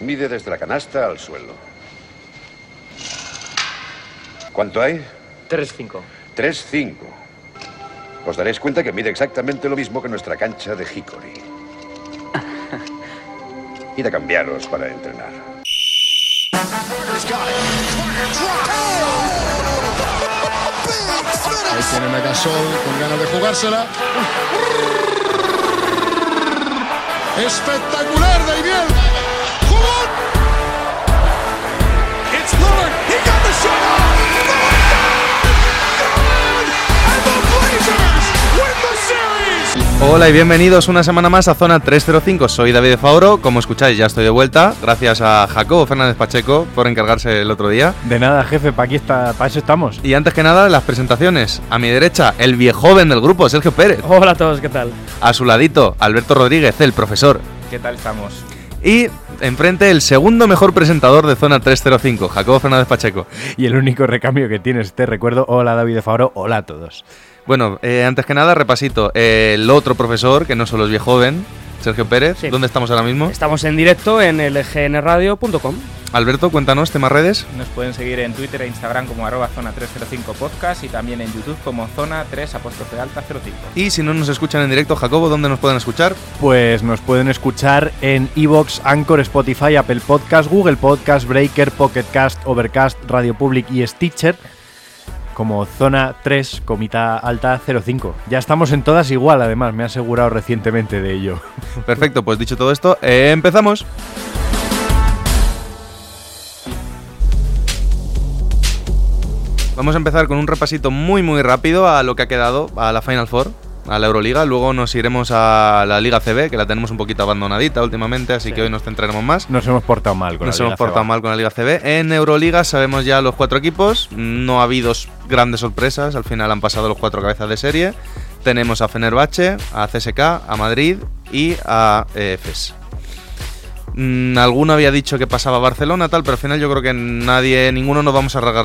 Mide desde la canasta al suelo. ¿Cuánto hay? 3-5. 3-5. Os daréis cuenta que mide exactamente lo mismo que nuestra cancha de Hickory. Id a cambiaros para entrenar. Ahí tiene Megasol con ganas de jugársela. Espectacular, Daimiel. Hola y bienvenidos una semana más a Zona 305. Soy David Fauro. Como escucháis, ya estoy de vuelta. Gracias a Jacobo Fernández Pacheco por encargarse el otro día. De nada, jefe, para aquí está, para eso estamos. Y antes que nada, las presentaciones. A mi derecha, el viejoven del grupo, Sergio Pérez. Hola a todos, ¿qué tal? A su ladito, Alberto Rodríguez, el profesor. ¿Qué tal estamos? Y enfrente, el segundo mejor presentador de Zona 305, Jacobo Fernández Pacheco. Y el único recambio que tienes, te recuerdo, hola David de Fabro, hola a todos. Bueno, eh, antes que nada, repasito. Eh, el otro profesor, que no solo es viejoven, Sergio Pérez. Sí. ¿Dónde estamos ahora mismo? Estamos en directo en lgnradio.com. Alberto, cuéntanos, temas redes. Nos pueden seguir en Twitter e Instagram como arroba zona 305 podcast y también en YouTube como zona 3 apóstrofe alta 05. Y si no nos escuchan en directo, Jacobo, ¿dónde nos pueden escuchar? Pues nos pueden escuchar en Evox, Anchor, Spotify, Apple Podcast, Google Podcast, Breaker, Pocket Cast, Overcast, Radio Public y Stitcher como zona 3, comita alta 05. Ya estamos en todas igual, además, me he asegurado recientemente de ello. Perfecto, pues dicho todo esto, empezamos. Vamos a empezar con un repasito muy muy rápido a lo que ha quedado, a la Final Four, a la Euroliga. Luego nos iremos a la Liga CB, que la tenemos un poquito abandonadita últimamente, así Sí. que hoy nos centraremos más. Nos hemos portado mal con Nos la hemos Liga portado CB. mal con la Liga CB. En Euroliga sabemos ya los cuatro equipos. No ha habido grandes sorpresas. Al final han pasado los cuatro cabezas de serie. Tenemos a Fenerbahce, a CSK, a Madrid y a eh, EFES. Mm, alguno había dicho que pasaba Barcelona, tal, pero al final yo creo que nadie, ninguno nos vamos a rasgar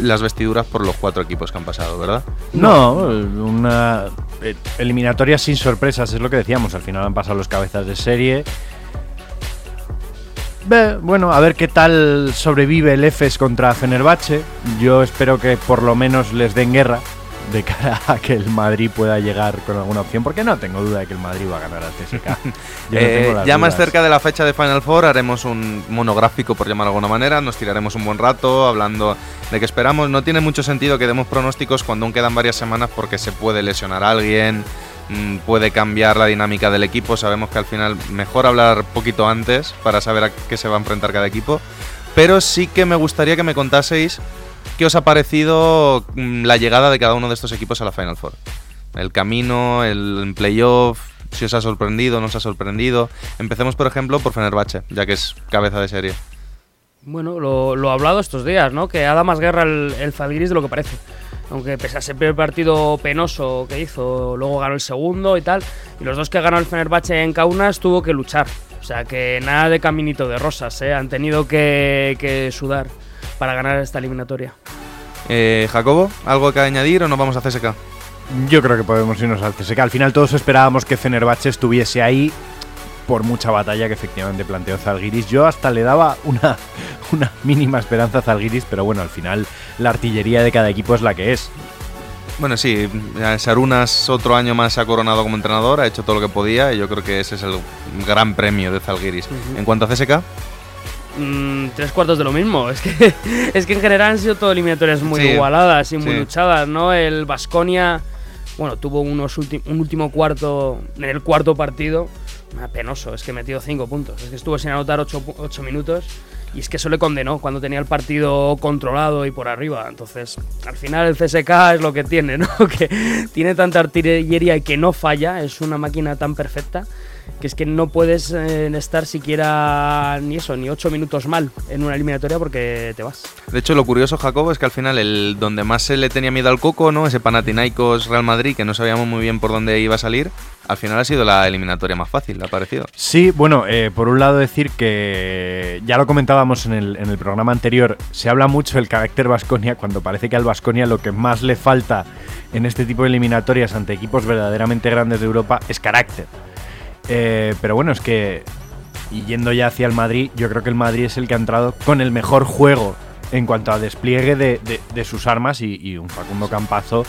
las vestiduras por los cuatro equipos que han pasado, ¿verdad? No, una eh, eliminatoria sin sorpresas, es lo que decíamos. Al final han pasado los cabezas de serie. Ve, Bueno, a ver qué tal sobrevive el EFES contra Fenerbahce. Yo espero que por lo menos les den guerra de cara a que el Madrid pueda llegar con alguna opción, porque no tengo duda de que el Madrid va a ganar al CSK. Yo no Eh, tengo las ya más dudas. cerca de la fecha de Final Four haremos un monográfico, por llamar de alguna manera. Nos tiraremos un buen rato hablando de qué esperamos. No tiene mucho sentido que demos pronósticos cuando aún quedan varias semanas porque se puede lesionar a alguien, mm, puede cambiar la dinámica del equipo. Sabemos que al final mejor hablar poquito antes para saber a qué se va a enfrentar cada equipo. Pero sí que me gustaría que me contaseis qué os ha parecido mm, la llegada de cada uno de estos equipos a la Final Four. El camino, el playoff, si os ha sorprendido, no os ha sorprendido. Empecemos, por ejemplo, por Fenerbahce, ya que es cabeza de serie. Bueno, lo, lo hablado estos días, ¿no? Que ha dado más guerra el, el de lo que parece. Aunque pese a ese primer partido penoso que hizo, luego ganó el segundo y tal. Y los dos que ganó el Fenerbahce en Kaunas tuvo que luchar. O sea que nada de caminito de rosas, ¿eh? Han tenido que, que sudar para ganar esta eliminatoria. Eh, Jacobo, ¿algo que añadir o nos vamos a CSK? Yo creo que podemos irnos al CSK. Al final todos esperábamos que Fenerbahce estuviese ahí por mucha batalla que efectivamente planteó Zalgiris. Yo hasta le daba una, una mínima esperanza a Zalgiris, pero bueno, al final la artillería de cada equipo es la que es. Bueno, sí, Sarunas otro año más se ha coronado como entrenador, ha hecho todo lo que podía y yo creo que ese es el gran premio de Zalgiris. En cuanto a CSK, Mm, tres cuartos de lo mismo. Es que, es que en general han sido todo eliminatorias muy Sí, igualadas y muy sí. luchadas, ¿no? El Vasconia, bueno, tuvo unos un último cuarto, en el cuarto partido, ah, penoso, es que metió cinco puntos. Es que estuvo sin anotar ocho, ocho minutos y es que eso le condenó cuando tenía el partido controlado y por arriba. Entonces, al final el CSK es lo que tiene, ¿no? Que tiene tanta artillería y que no falla, es una máquina tan perfecta que es que no puedes eh, estar siquiera ni eso, ni ocho minutos mal en una eliminatoria porque te vas. de hecho lo curioso, Jacobo, es que al final el donde más se le tenía miedo al coco, ¿no? Ese Panathinaikos Real Madrid, que no sabíamos muy bien por dónde iba a salir, al final ha sido la eliminatoria más fácil, ha parecido. Sí, bueno, eh, por un lado decir que ya lo comentábamos en el, en el programa anterior, se habla mucho del carácter Vasconia cuando parece que al Vasconia lo que más le falta en este tipo de eliminatorias ante equipos verdaderamente grandes de Europa es carácter. Eh, pero bueno, es que yendo ya hacia el Madrid, yo creo que el Madrid es el que ha entrado con el mejor juego en cuanto a despliegue de, sus armas y, un Facundo Campazo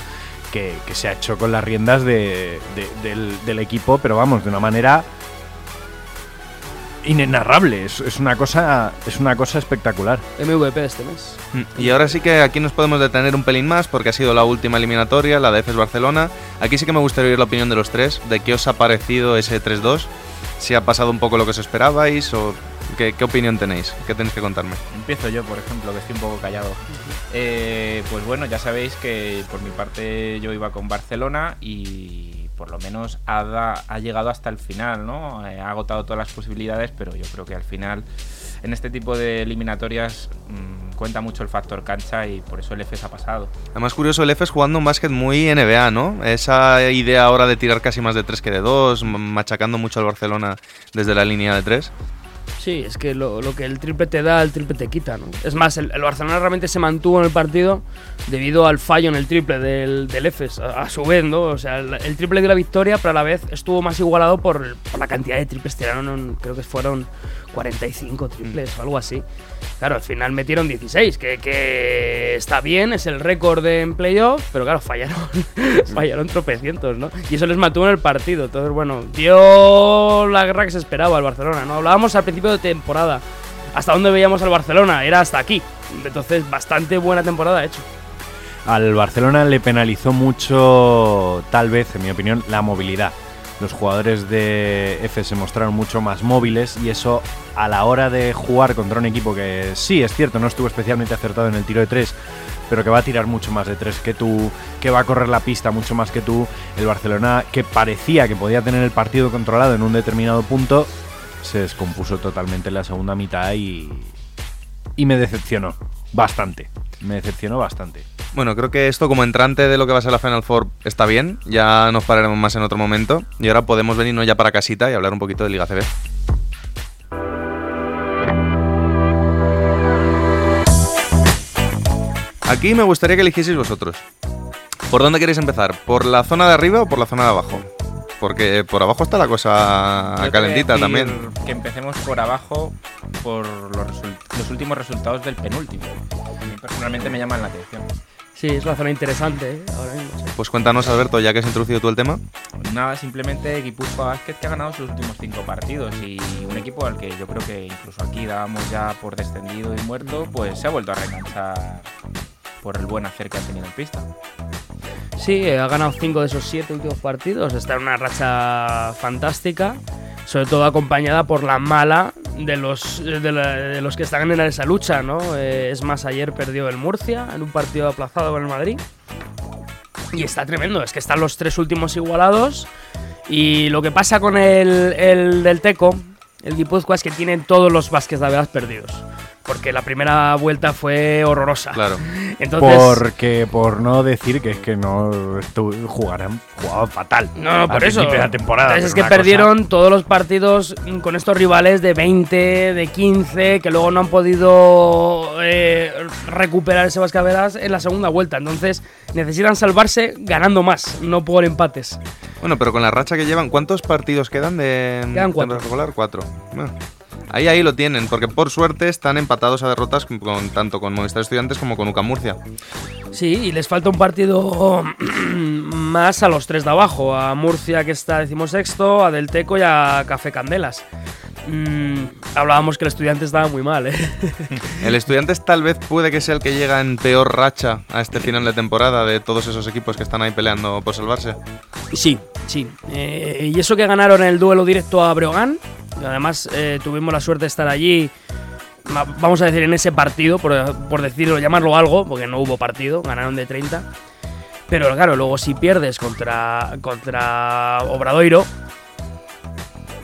que, se ha hecho con las riendas de- de- del, del equipo, pero vamos, de una manera inenarrable. Es, es una cosa, es una cosa espectacular. MVP de este mes. Mm, Y ahora sí que aquí nos podemos detener un pelín más porque ha sido la última eliminatoria, la de EFES Barcelona. Aquí sí que me gustaría oír la opinión de los tres, de qué os ha parecido ese 3-2, si ha pasado un poco lo que os esperabais o qué, qué opinión tenéis, qué tenéis que contarme. Empiezo yo, por ejemplo, que estoy un poco callado. Eh, pues bueno, ya sabéis que por mi parte yo iba con Barcelona y por lo menos ha, da- ha llegado hasta el final, ¿no? Eh, ha agotado todas las posibilidades, pero yo creo que al final en este tipo de eliminatorias mm, cuenta mucho el factor cancha y por eso el EFES ha pasado. Además curioso, el EFES jugando un básquet muy NBA, ¿no? Esa idea ahora de tirar casi más de 3 que de 2, machacando mucho al Barcelona desde la línea de 3. Sí, es que lo, lo que el triple te da, el triple te quita, ¿no? Es más, el, el Barcelona realmente se mantuvo en el partido debido al fallo en el triple del, del EFES, a, su vez, ¿no? O sea, el, el triple dio la victoria, pero a la vez estuvo más igualado por, por la cantidad de triples. Tiraron, creo que fueron 45 triples o algo así. Claro, al final metieron 16, que, que está bien, es el récord en playoff, pero claro, fallaron, fallaron tropecientos, ¿no? Y eso les mantuvo en el partido. Entonces, bueno, dio la guerra que se esperaba al Barcelona, ¿no? Hablábamos al principio de temporada. ¿Hasta dónde veíamos al Barcelona? Era hasta aquí. Entonces, bastante buena temporada hecho. Al Barcelona le penalizó mucho, tal vez, en mi opinión, la movilidad. Los jugadores de F se mostraron mucho más móviles y eso a la hora de jugar contra un equipo que sí, es cierto, no estuvo especialmente acertado en el tiro de tres, pero que va a tirar mucho más de tres que tú, que va a correr la pista mucho más que tú, el Barcelona que parecía que podía tener el partido controlado en un determinado punto, se descompuso totalmente en la segunda mitad y, y me decepcionó bastante. Me decepcionó bastante. Bueno, creo que esto como entrante de lo que va a ser la Final Four está bien. Ya nos pararemos más en otro momento. Y ahora podemos venirnos ya para casita y hablar un poquito de Liga CB. Aquí me gustaría que eligieseis vosotros. ¿Por dónde queréis empezar? ¿Por la zona de arriba o por la zona de abajo? Porque por abajo está la cosa Yo calentita también. Que empecemos por abajo por los, los últimos resultados del penúltimo. A mí personalmente me llaman la atención. Sí, es una zona interesante ¿eh? ahora mismo. sí. Pues cuéntanos, Alberto, ya que has introducido tú el tema. Nada, simplemente Guipúzcoa Vázquez que ha ganado sus últimos cinco partidos y un equipo al que yo creo que incluso aquí dábamos ya por descendido y muerto, pues se ha vuelto a reenganchar por el buen hacer que ha tenido en pista. Sí, ha ganado 5 de esos 7 últimos partidos. Está en una racha fantástica. Sobre todo acompañada por la mala de los, de, los que están en esa lucha, ¿no? Eh, es más, ayer perdió el Murcia en un partido aplazado con el Madrid. Y está tremendo, es que están los tres últimos igualados. Y lo que pasa con el, el del Teco, el Guipúzcoa, es que tienen todos los Vázquez de Avedas perdidos. Porque la primera vuelta fue horrorosa. Claro. Entonces, Porque, por no decir que es que no estu- jugaran, jugaban fatal. No, no, por eso. de la temporada. Entonces es que perdieron todos los partidos con estos rivales de 20, de 15, que luego no han podido eh, recuperar ese Vascaveras en la segunda vuelta. Entonces necesitan salvarse ganando más, no por empates. Bueno, pero con la racha que llevan, ¿cuántos partidos quedan de Quedan cuatro. regular? Cuatro. Bueno, ahí ahí lo tienen, porque por suerte están empatados a derrotas con, tanto con Movistar Estudiantes como con UCAM Murcia. Sí, y les falta un partido más a los tres de abajo, a Murcia que está decimosexto, a Del Teco y a Café Candelas. Mm, hablábamos que el estudiante estaba muy mal, ¿eh? El Estudiantes tal vez puede que sea el que llega en peor racha a este final de temporada de todos esos equipos que están ahí peleando por salvarse. Sí, sí. Eh, y eso que ganaron el duelo directo a Breogán. Además, eh, tuvimos la suerte de estar allí. Vamos a decir en ese partido, por, por decirlo, llamarlo algo, porque no hubo partido, ganaron de 30. Pero claro, luego si pierdes contra, contra Obradoiro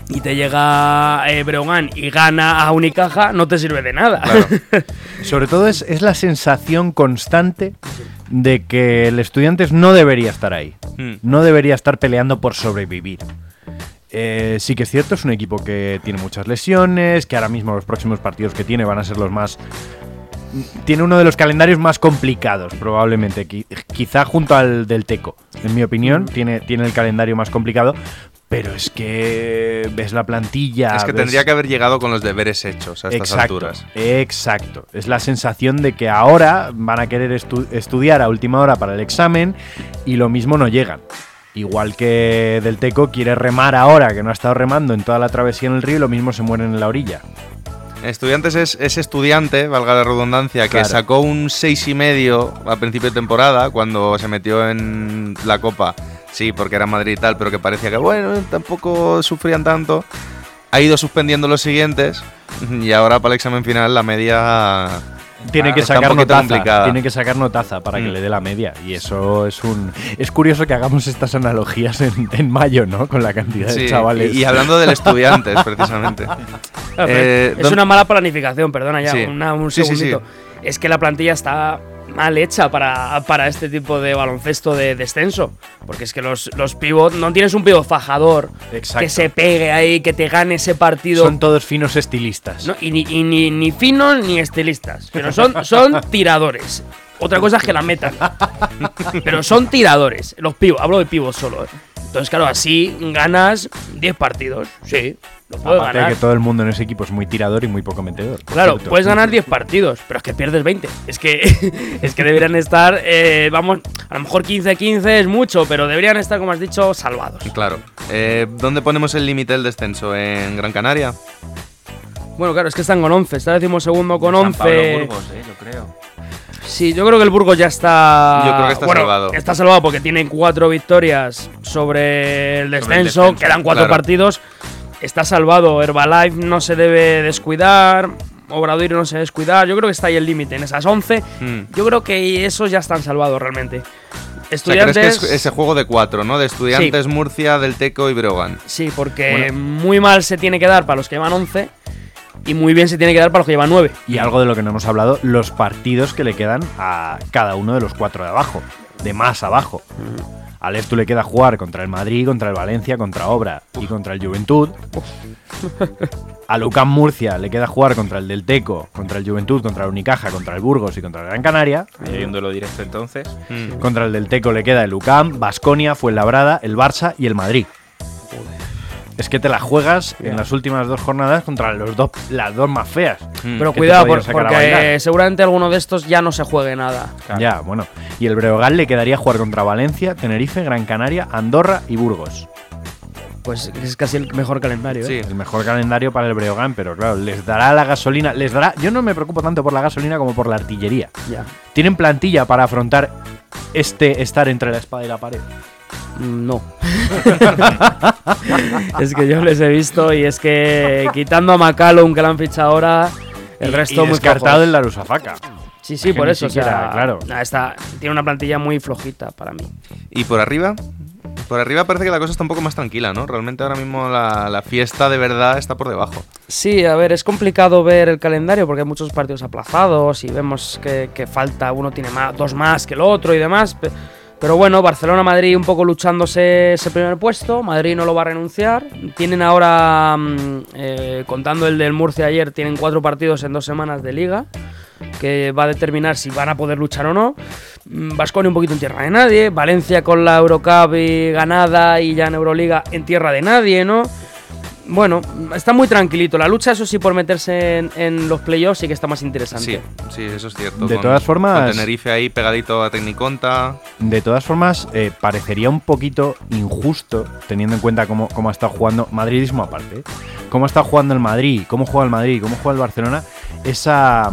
y te llega eh, Breogán y gana a Unicaja, no te sirve de nada. Claro. Sobre todo es, es la sensación constante de que el Estudiantes no debería estar ahí. Hmm. No debería estar peleando por sobrevivir. Eh, sí que es cierto, es un equipo que tiene muchas lesiones, que ahora mismo los próximos partidos que tiene van a ser los más... Tiene uno de los calendarios más complicados, probablemente, qui- quizá junto al del Teco, en mi opinión, tiene, tiene el calendario más complicado, Pero es que ves la plantilla. es que ves- tendría que haber llegado con los deberes hechos a estas exacto, alturas. Exacto. Es la sensación de que ahora van a querer estu- estudiar a última hora para el examen y lo mismo no llegan. Igual que Del Teco quiere remar ahora, que no ha estado remando en toda la travesía en el río y lo mismo se mueren en la orilla. Estudiantes es, es estudiante, valga la redundancia, que Claro. sacó un seis y medio a principio de temporada cuando se metió en la Copa. Sí, porque era Madrid y tal, pero que parecía que bueno, tampoco sufrían tanto. Ha ido suspendiendo los siguientes y ahora para el examen final la media Tiene que está un sacar notaza. complicada. Tiene que sacar notaza para que Mm. le dé la media. Y eso es un. Es curioso que hagamos estas analogías en, en mayo, ¿no? Con la cantidad Sí, de chavales. Y, y hablando del estudiantes, precisamente. Eh, es ¿dónde- una mala planificación, perdona ya, Sí. una- un Sí, sí, sí. segundito. Es que la plantilla está mal hecha para, para este tipo de baloncesto de descenso. Porque es que los, los pivot, no tienes un pivot fajador Exacto. que se pegue ahí, que te gane ese partido. Son todos finos estilistas. No, y ni, y ni, ni finos ni estilistas. Pero son, son tiradores. Otra cosa es que la metan. Pero son tiradores. Los pivos, hablo de pivos solo. ¿eh? Entonces, claro, así ganas 10 partidos. Sí, lo puedes Aparte de ganar. que todo el mundo en ese equipo es muy tirador y muy poco metedor. Claro, cierto. puedes ganar 10 partidos, pero es que pierdes 20. Es que, es que deberían estar, eh, vamos, a lo mejor 15-15 es mucho, pero deberían estar, como has dicho, salvados. Claro. Eh, ¿Dónde ponemos el límite del descenso? ¿En Gran Canaria? Bueno, claro, es que están con 11. Está decimosegundo con San 11. Pablo Burgos, eh, yo creo. Sí, yo creo que el Burgos ya está. Yo creo que está bueno, salvado. Está salvado porque tiene cuatro victorias sobre el descenso. descenso, quedan cuatro claro. partidos. Está salvado. Herbalife no se debe descuidar. Obradoiro no se debe descuidar. Yo creo que está ahí el límite. En esas 11, Hmm. yo creo que esos ya están salvados realmente. O sea, Estudiantes. ¿crees que es ese juego de cuatro, ¿no? De Estudiantes, Murcia, Del Teco y Brogan. Sí, porque muy mal se tiene que dar para los que llevan 11 y muy bien se tiene que dar para los que llevan 9. Y algo de lo que no hemos hablado, los partidos que le quedan a cada uno de los cuatro de abajo, de más abajo. A Leftu le queda jugar contra el Madrid, contra el Valencia, contra Obra y contra el Juventud. A Lucán Murcia le queda jugar contra el Del Teco, contra el Juventud, contra el Unicaja, contra el Burgos y contra el Gran Canaria. Ahí hay un duelo directo entonces. Contra el Del Teco le queda el Lucam, Basconia, Fuenlabrada, el Barça y el Madrid. Es que te la juegas en las últimas dos jornadas contra los dos, las dos más feas. Hmm. Pero cuidado, por- porque seguramente alguno de estos ya no se juegue nada. Claro. Ya, bueno. Y el Breogán le quedaría jugar contra Valencia, Tenerife, Gran Canaria, Andorra y Burgos. Pues es casi el mejor calendario. ¿eh? Sí. El mejor calendario para el Breogán, pero claro, les dará la gasolina, les dará. Yo no me preocupo tanto por la gasolina como por la artillería. Ya. ¿Tienen plantilla para afrontar este estar entre la espada y la pared? No. es que yo les he visto y es que quitando a McCallum que lo han fichado ahora, el Y- resto y muy descartado flojos. el Larusafaka. Sí, sí, que por eso. o siquiera, sea, claro. está, tiene una plantilla muy flojita para mí. ¿Y por arriba? Por arriba parece que la cosa está un poco más tranquila, ¿no? Realmente ahora mismo la, la fiesta de verdad está por debajo. Sí, a ver, es complicado ver el calendario porque hay muchos partidos aplazados y vemos que, que falta, uno tiene más, dos más que el otro y demás. Pero bueno, Barcelona-Madrid un poco luchándose ese primer puesto. Madrid no lo va a renunciar. Tienen ahora, mm, eh, contando el del Murcia ayer, tienen cuatro partidos en dos semanas de liga. Que va a determinar si van a poder luchar o no. Vasconia un poquito en tierra de nadie. Valencia con la Eurocup y ganada y ya en Euroliga en tierra de nadie, ¿no? Bueno, está muy tranquilito. La lucha, eso sí, por meterse en, en los playoffs sí que está más interesante. Sí, sí, eso es cierto. De todas formas- Con Tenerife ahí pegadito a Tecniconta. De todas formas, eh, parecería un poquito injusto, teniendo en cuenta cómo, cómo ha estado jugando, madridismo aparte, ¿eh? cómo ha estado jugando el Madrid, cómo juega el Madrid, cómo juega el Barcelona, esa,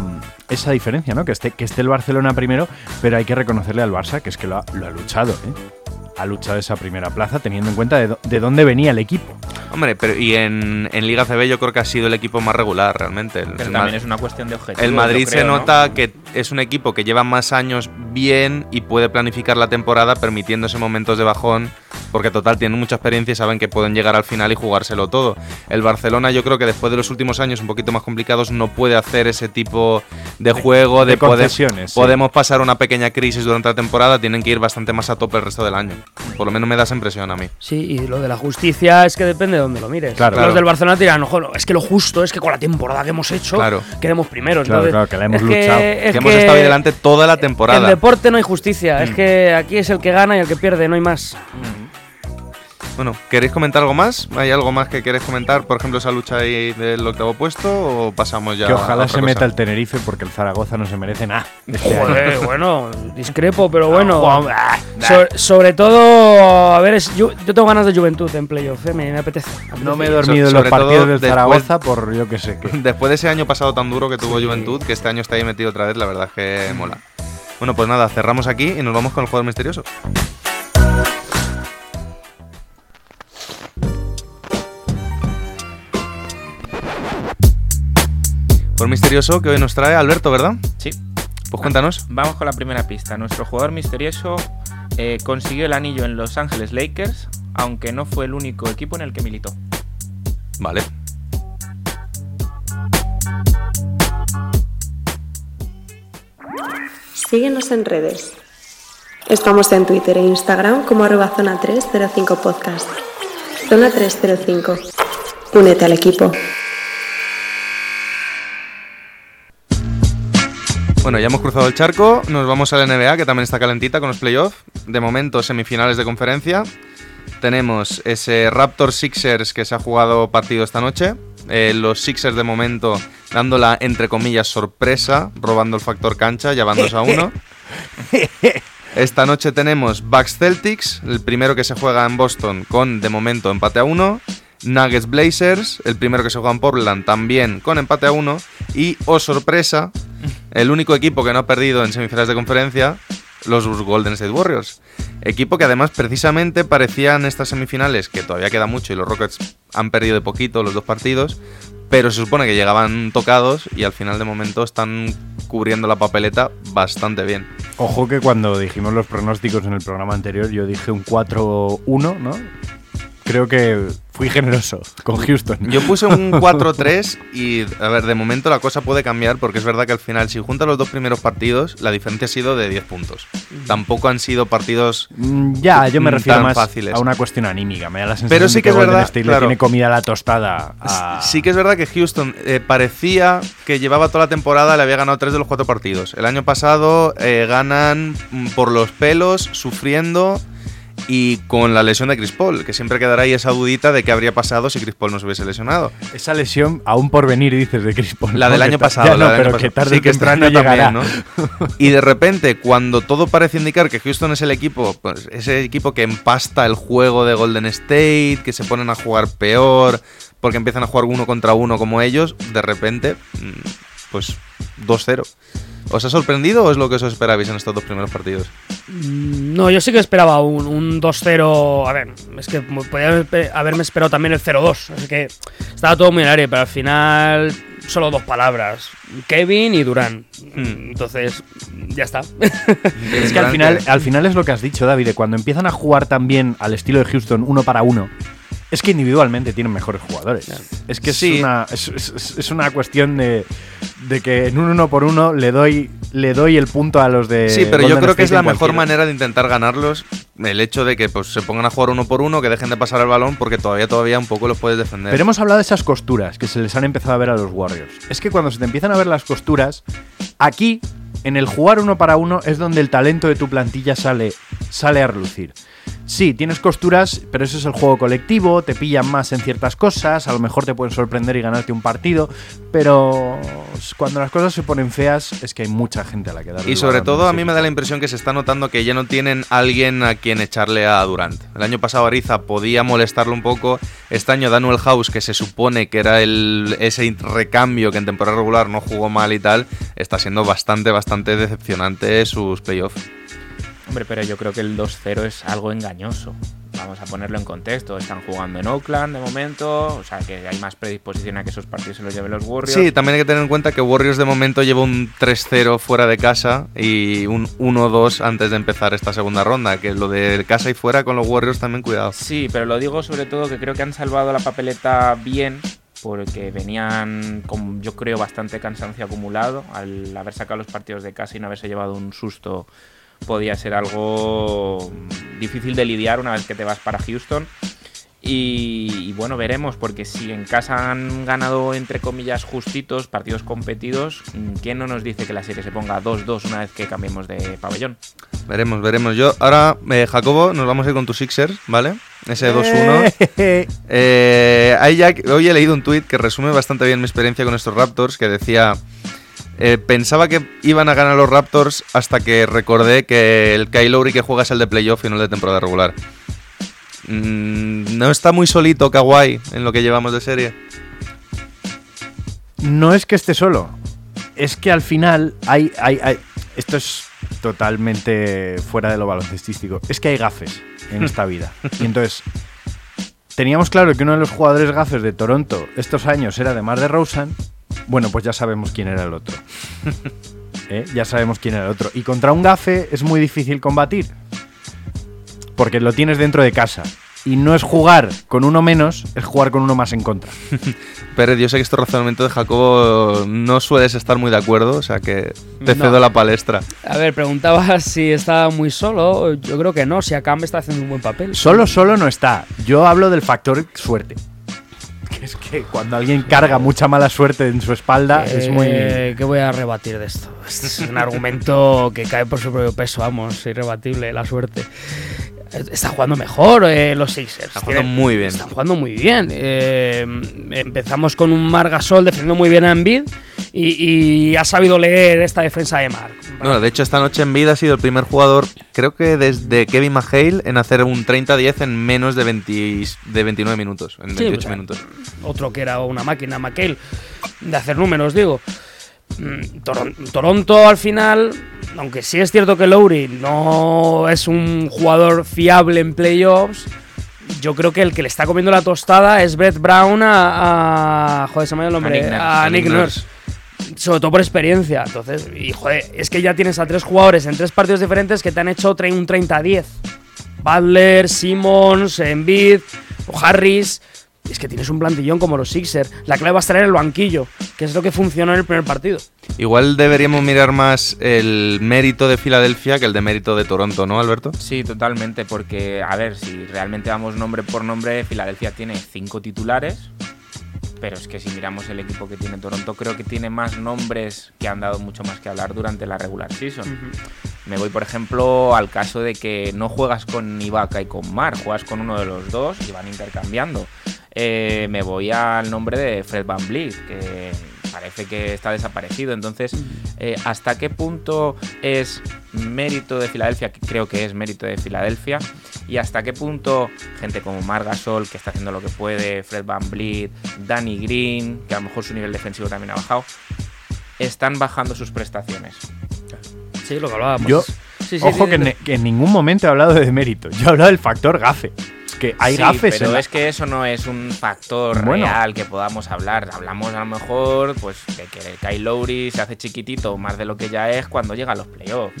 esa diferencia, ¿no? Que esté, que esté el Barcelona primero, pero hay que reconocerle al Barça que es que lo ha, lo ha luchado, ¿eh? Ha luchado esa primera plaza teniendo en cuenta de, dó- de dónde venía el equipo. Hombre, pero y en, en Liga CB yo creo que ha sido el equipo más regular realmente. El, Pero el también es una cuestión de objetivo. el Madrid se nota que es un equipo que lleva más años bien y puede planificar la temporada permitiéndose momentos de bajón, porque total tienen mucha experiencia y saben que pueden llegar al final y jugárselo todo. El Barcelona yo creo que después de los últimos años un poquito más complicados no puede hacer ese tipo de juego, de, de poder- concesiones, sí. podemos pasar una pequeña crisis durante la temporada, tienen que ir bastante más a tope el resto del año. Por lo menos me da esa impresión a mí. Sí, y lo de la justicia es que depende de dónde lo mires. Claro. Los Claro. del Barcelona dirán, ojo, es que lo justo es que con la temporada que hemos hecho, Claro. quedemos primeros. Claro, Entonces, claro, que la hemos es luchado. es que hemos estado ahí delante toda la En temporada. deporte no hay justicia, es que aquí es el que gana y el que pierde, no hay más. Bueno, ¿queréis comentar algo más? ¿Hay algo más que queréis comentar? Por ejemplo, esa lucha ahí del octavo puesto o pasamos ya Que a ojalá otra se meta cosa? el Tenerife porque el Zaragoza no se merece nada. este. Joder, bueno, discrepo, pero bueno. Juan, ah, So- sobre todo, a ver, es- yo, yo tengo ganas de Juventud en playoff, eh, me, me apetece. No me he So- dormido en sobre los partidos todo del después- Zaragoza por yo que sé qué. Después de ese año pasado tan duro que tuvo Juventud, que este año está ahí metido otra vez, la verdad es que mola. Bueno, pues nada, cerramos aquí y nos vamos con el jugador misterioso. Jugador misterioso que hoy nos trae Alberto, ¿verdad? Sí. Pues cuéntanos. Vamos con la primera pista. Nuestro jugador misterioso eh, consiguió el anillo en Los Ángeles Lakers, aunque no fue el único equipo en el que militó. Vale. Síguenos en redes. Estamos en Twitter e Instagram como arroba zona 305 podcast. Zona 305. Únete al equipo. Bueno, ya hemos cruzado el charco, nos vamos a la NBA, que también está calentita con los playoffs. De momento, semifinales de conferencia. Tenemos ese Raptors Sixers que se ha jugado partido esta noche. Eh, los Sixers de momento dando la, entre comillas, sorpresa, robando el factor cancha, llevándose a uno. Esta noche tenemos Bucks Celtics, el primero que se juega en Boston con de momento empate a uno. Nuggets Blazers, el primero que se juega en Portland también con empate a uno. Y, oh sorpresa, el único equipo que no ha perdido en semifinales de conferencia, los Golden State Warriors. Equipo que además precisamente parecían estas semifinales, que todavía queda mucho y los Rockets han perdido de poquito los dos partidos, pero se supone que llegaban tocados y al final de momento están cubriendo la papeleta bastante bien. Ojo que cuando dijimos los pronósticos en el programa anterior, yo dije un 4-1, ¿no? Creo que fui generoso con Houston. Yo puse un 4-3 y, a ver, de momento la cosa puede cambiar porque es verdad que al final, si juntas los dos primeros partidos, la diferencia ha sido de 10 puntos. Tampoco han sido partidos Mm, Ya, yo me refiero más fáciles. a una cuestión anímica. Me da la sensación Pero sí de que es Golden verdad, State claro. le tiene comida a la tostada. a- Sí que es verdad que Houston eh, parecía que llevaba toda la temporada, le había ganado tres de los cuatro partidos. El año pasado eh, ganan mm, por los pelos, sufriendo y con la lesión de Chris Paul, que siempre quedará ahí esa dudita de qué habría pasado si Chris Paul no se hubiese lesionado. Esa lesión aún por venir, dices, de Chris Paul. La del Que año pasado. Ya la no, del año pasado. que Sí, que este año llegará. también, ¿no? Y de repente, cuando todo parece indicar que Houston es el equipo, pues, ese equipo que empasta el juego de Golden State, que se ponen a jugar peor, porque empiezan a jugar uno contra uno como ellos, de repente, mm, pues 2-0. ¿Os ha sorprendido o es lo que os esperabais en estos dos primeros partidos? Mm, No, yo sí que esperaba un, un 2-0. A ver, es que podía haber- haberme esperado también el 0-2. Así que estaba todo muy en el aire, pero al final solo dos palabras. Kevin y Durán. Hmm. Entonces, ya está. Es que al final, al final es lo que has dicho, David, de cuando empiezan a jugar también al estilo de Houston, uno para uno, es que individualmente tienen mejores jugadores. Es que Sí. es, una, es, es- es una cuestión de, de que en un uno por uno le doy, le doy el punto a los de. Sí, pero yo creo que es la mejor manera de intentar ganarlos el hecho de que pues, se pongan a jugar uno por uno, que dejen de pasar el balón, porque todavía todavía un poco los puedes defender. Pero hemos hablado de esas costuras que se les han empezado a ver a los Warriors. Es que cuando se te empiezan a ver las costuras, aquí, en el jugar uno para uno, es donde el talento de tu plantilla sale, sale a relucir. Sí, tienes costuras, pero eso es el juego colectivo, te pillan más en ciertas cosas, a lo mejor te pueden sorprender y ganarte un partido, pero cuando las cosas se ponen feas es que hay mucha gente a la que darle Y sobre todo a mí me da la impresión que se está notando que ya no tienen alguien a quien echarle a Durant. El año pasado Ariza podía molestarlo un poco. Este año Daniel House, que se supone que era el, ese recambio que en temporada regular no jugó mal y tal, está siendo bastante, bastante decepcionante sus playoffs. Hombre, pero yo creo que el 2-0 es algo engañoso. Vamos a ponerlo en contexto. Están jugando en Oakland de momento, o sea que hay más predisposición a que esos partidos se los lleven los Warriors. Sí, también hay que tener en cuenta que Warriors de momento lleva un 3-0 fuera de casa y un 1-2 antes de empezar esta segunda ronda. Que lo de casa y fuera con los Warriors también cuidado. Sí, pero lo digo sobre todo que creo que han salvado la papeleta bien porque venían con yo creo bastante cansancio acumulado al haber sacado los partidos de casa y no haberse llevado un susto podía ser algo difícil de lidiar una vez que te vas para Houston y, y bueno veremos porque si en casa han ganado entre comillas justitos partidos competidos quién no nos dice que la serie se ponga 2-2 una vez que cambiemos de pabellón Veremos, veremos. Yo ahora, eh, Jacobo, nos vamos a ir con tus Sixers, ¿vale? ese 2-1. Eh, hoy he leído un tuit que resume bastante bien mi experiencia con estos Raptors, que decía... eh, pensaba que iban a ganar los Raptors hasta que recordé que el Kyle Lowry que juega es el de playoff y no el de temporada regular. Mm, no está muy solito Kawhi en lo que llevamos de serie. No es que esté solo, es que al final hay, hay, hay- Esto es totalmente fuera de lo baloncestístico. Es que hay gafes en esta vida. Y entonces, teníamos claro que uno de los jugadores gafes de Toronto estos años era de Mar de Rosen. Bueno, pues ya sabemos quién era el otro. ¿Eh? Ya sabemos quién era el otro. Y contra un gafe es muy difícil combatir. Porque lo tienes dentro de casa. Y no es jugar con uno menos, es jugar con uno más en contra. Pérez, yo sé que este razonamiento de Jacobo no sueles estar muy de acuerdo, o sea que te No. cedo la palestra. A ver, preguntabas si estaba muy solo. Yo creo que no, si Akam está haciendo un buen papel. Solo, solo no está. Yo hablo del factor suerte. Es que cuando alguien carga mucha mala suerte en su espalda es muy. Eh, ¿Qué voy a rebatir de esto? Este es un argumento que cae por su propio peso, vamos, irrebatible, la suerte. Está jugando mejor eh, los Sixers. Está jugando muy bien. Están jugando muy bien. Eh, empezamos con un Margasol defendiendo muy bien a Embiid y, y ha sabido leer esta defensa de Marc. No, de hecho esta noche en vida ha sido el primer jugador, creo que desde Kevin McHale, en hacer un 30-10 en menos de, 20 de 29 minutos, en Sí, 28 o sea, minutos. Otro que era una máquina, McHale, de hacer números, digo. Mm, Toron- Toronto al final, aunque sí es cierto que Lowry no es un jugador fiable en playoffs, yo creo que el que le está comiendo la tostada es Brett Brown a, a- joder, se me ha ido el nombre, Nick Nurse. a Nick Nurse. Sobre todo por experiencia. Entonces, y joder, es que ya tienes a tres jugadores en tres partidos diferentes que te han hecho un 30-10. Butler, Simmons, Embiid o Harris. Es que tienes un plantillón como los Sixers. La clave va a estar en el banquillo, que es lo que funcionó en el primer partido. Igual deberíamos mirar más el mérito de Filadelfia que el de mérito de Toronto, ¿no, Alberto? Sí, totalmente, porque, a ver, si realmente vamos nombre por nombre, Filadelfia tiene cinco titulares, pero es que si miramos el equipo que tiene Toronto, creo que tiene más nombres que han dado mucho más que hablar durante la regular season. Me voy, por ejemplo, al caso de que no juegas con Ibaka y con Mar, juegas con uno de los dos y van intercambiando. Eh, me voy al nombre de Fred Van Vliet, que parece que está desaparecido. Entonces, eh, ¿hasta qué punto es mérito de Filadelfia? Que creo que es mérito de Filadelfia. ¿Y hasta qué punto gente como Mar Gasol, que está haciendo lo que puede, Fred Van Vliet, Danny Green, que a lo mejor su nivel defensivo también ha bajado, están bajando sus prestaciones? Sí, lo que hablábamos. Yo, Sí, sí, ojo sí, que, sí. en, que en ningún momento he hablado de mérito. Yo he hablado del factor gafe. Que hay Sí, gafes en pero la- es que eso no es un factor Bueno. real que podamos hablar. Hablamos a lo mejor pues de que el Kyle Lowry se hace chiquitito más de lo que ya es cuando llega a los playoffs.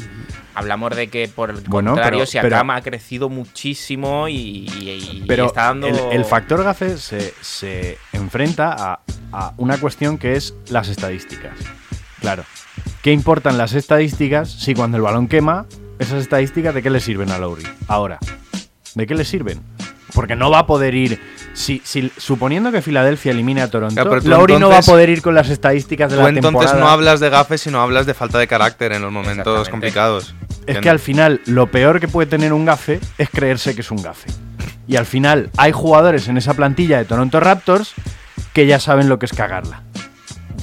Hablamos de que por el Bueno, contrario, pero- Siakam ha crecido muchísimo y, y- y Pero está dando... el, el factor gafe se, se enfrenta a, a una cuestión que es las estadísticas. Claro. ¿Qué importan las estadísticas si cuando el balón quema, esas estadísticas de qué le sirven a Lowry? Ahora, ¿de qué le sirven? Porque no va a poder ir. Si, si- suponiendo que Filadelfia elimine a Toronto, Claro, Lowry no va a entonces- poder ir con las estadísticas de Tú la entonces temporada. no hablas de gafes, sino hablas de falta de carácter en los momentos complicados. Es que al final lo peor que puede tener un gafe es creerse que es un gafe. Y al final hay jugadores en esa plantilla de Toronto Raptors que ya saben lo que es cagarla.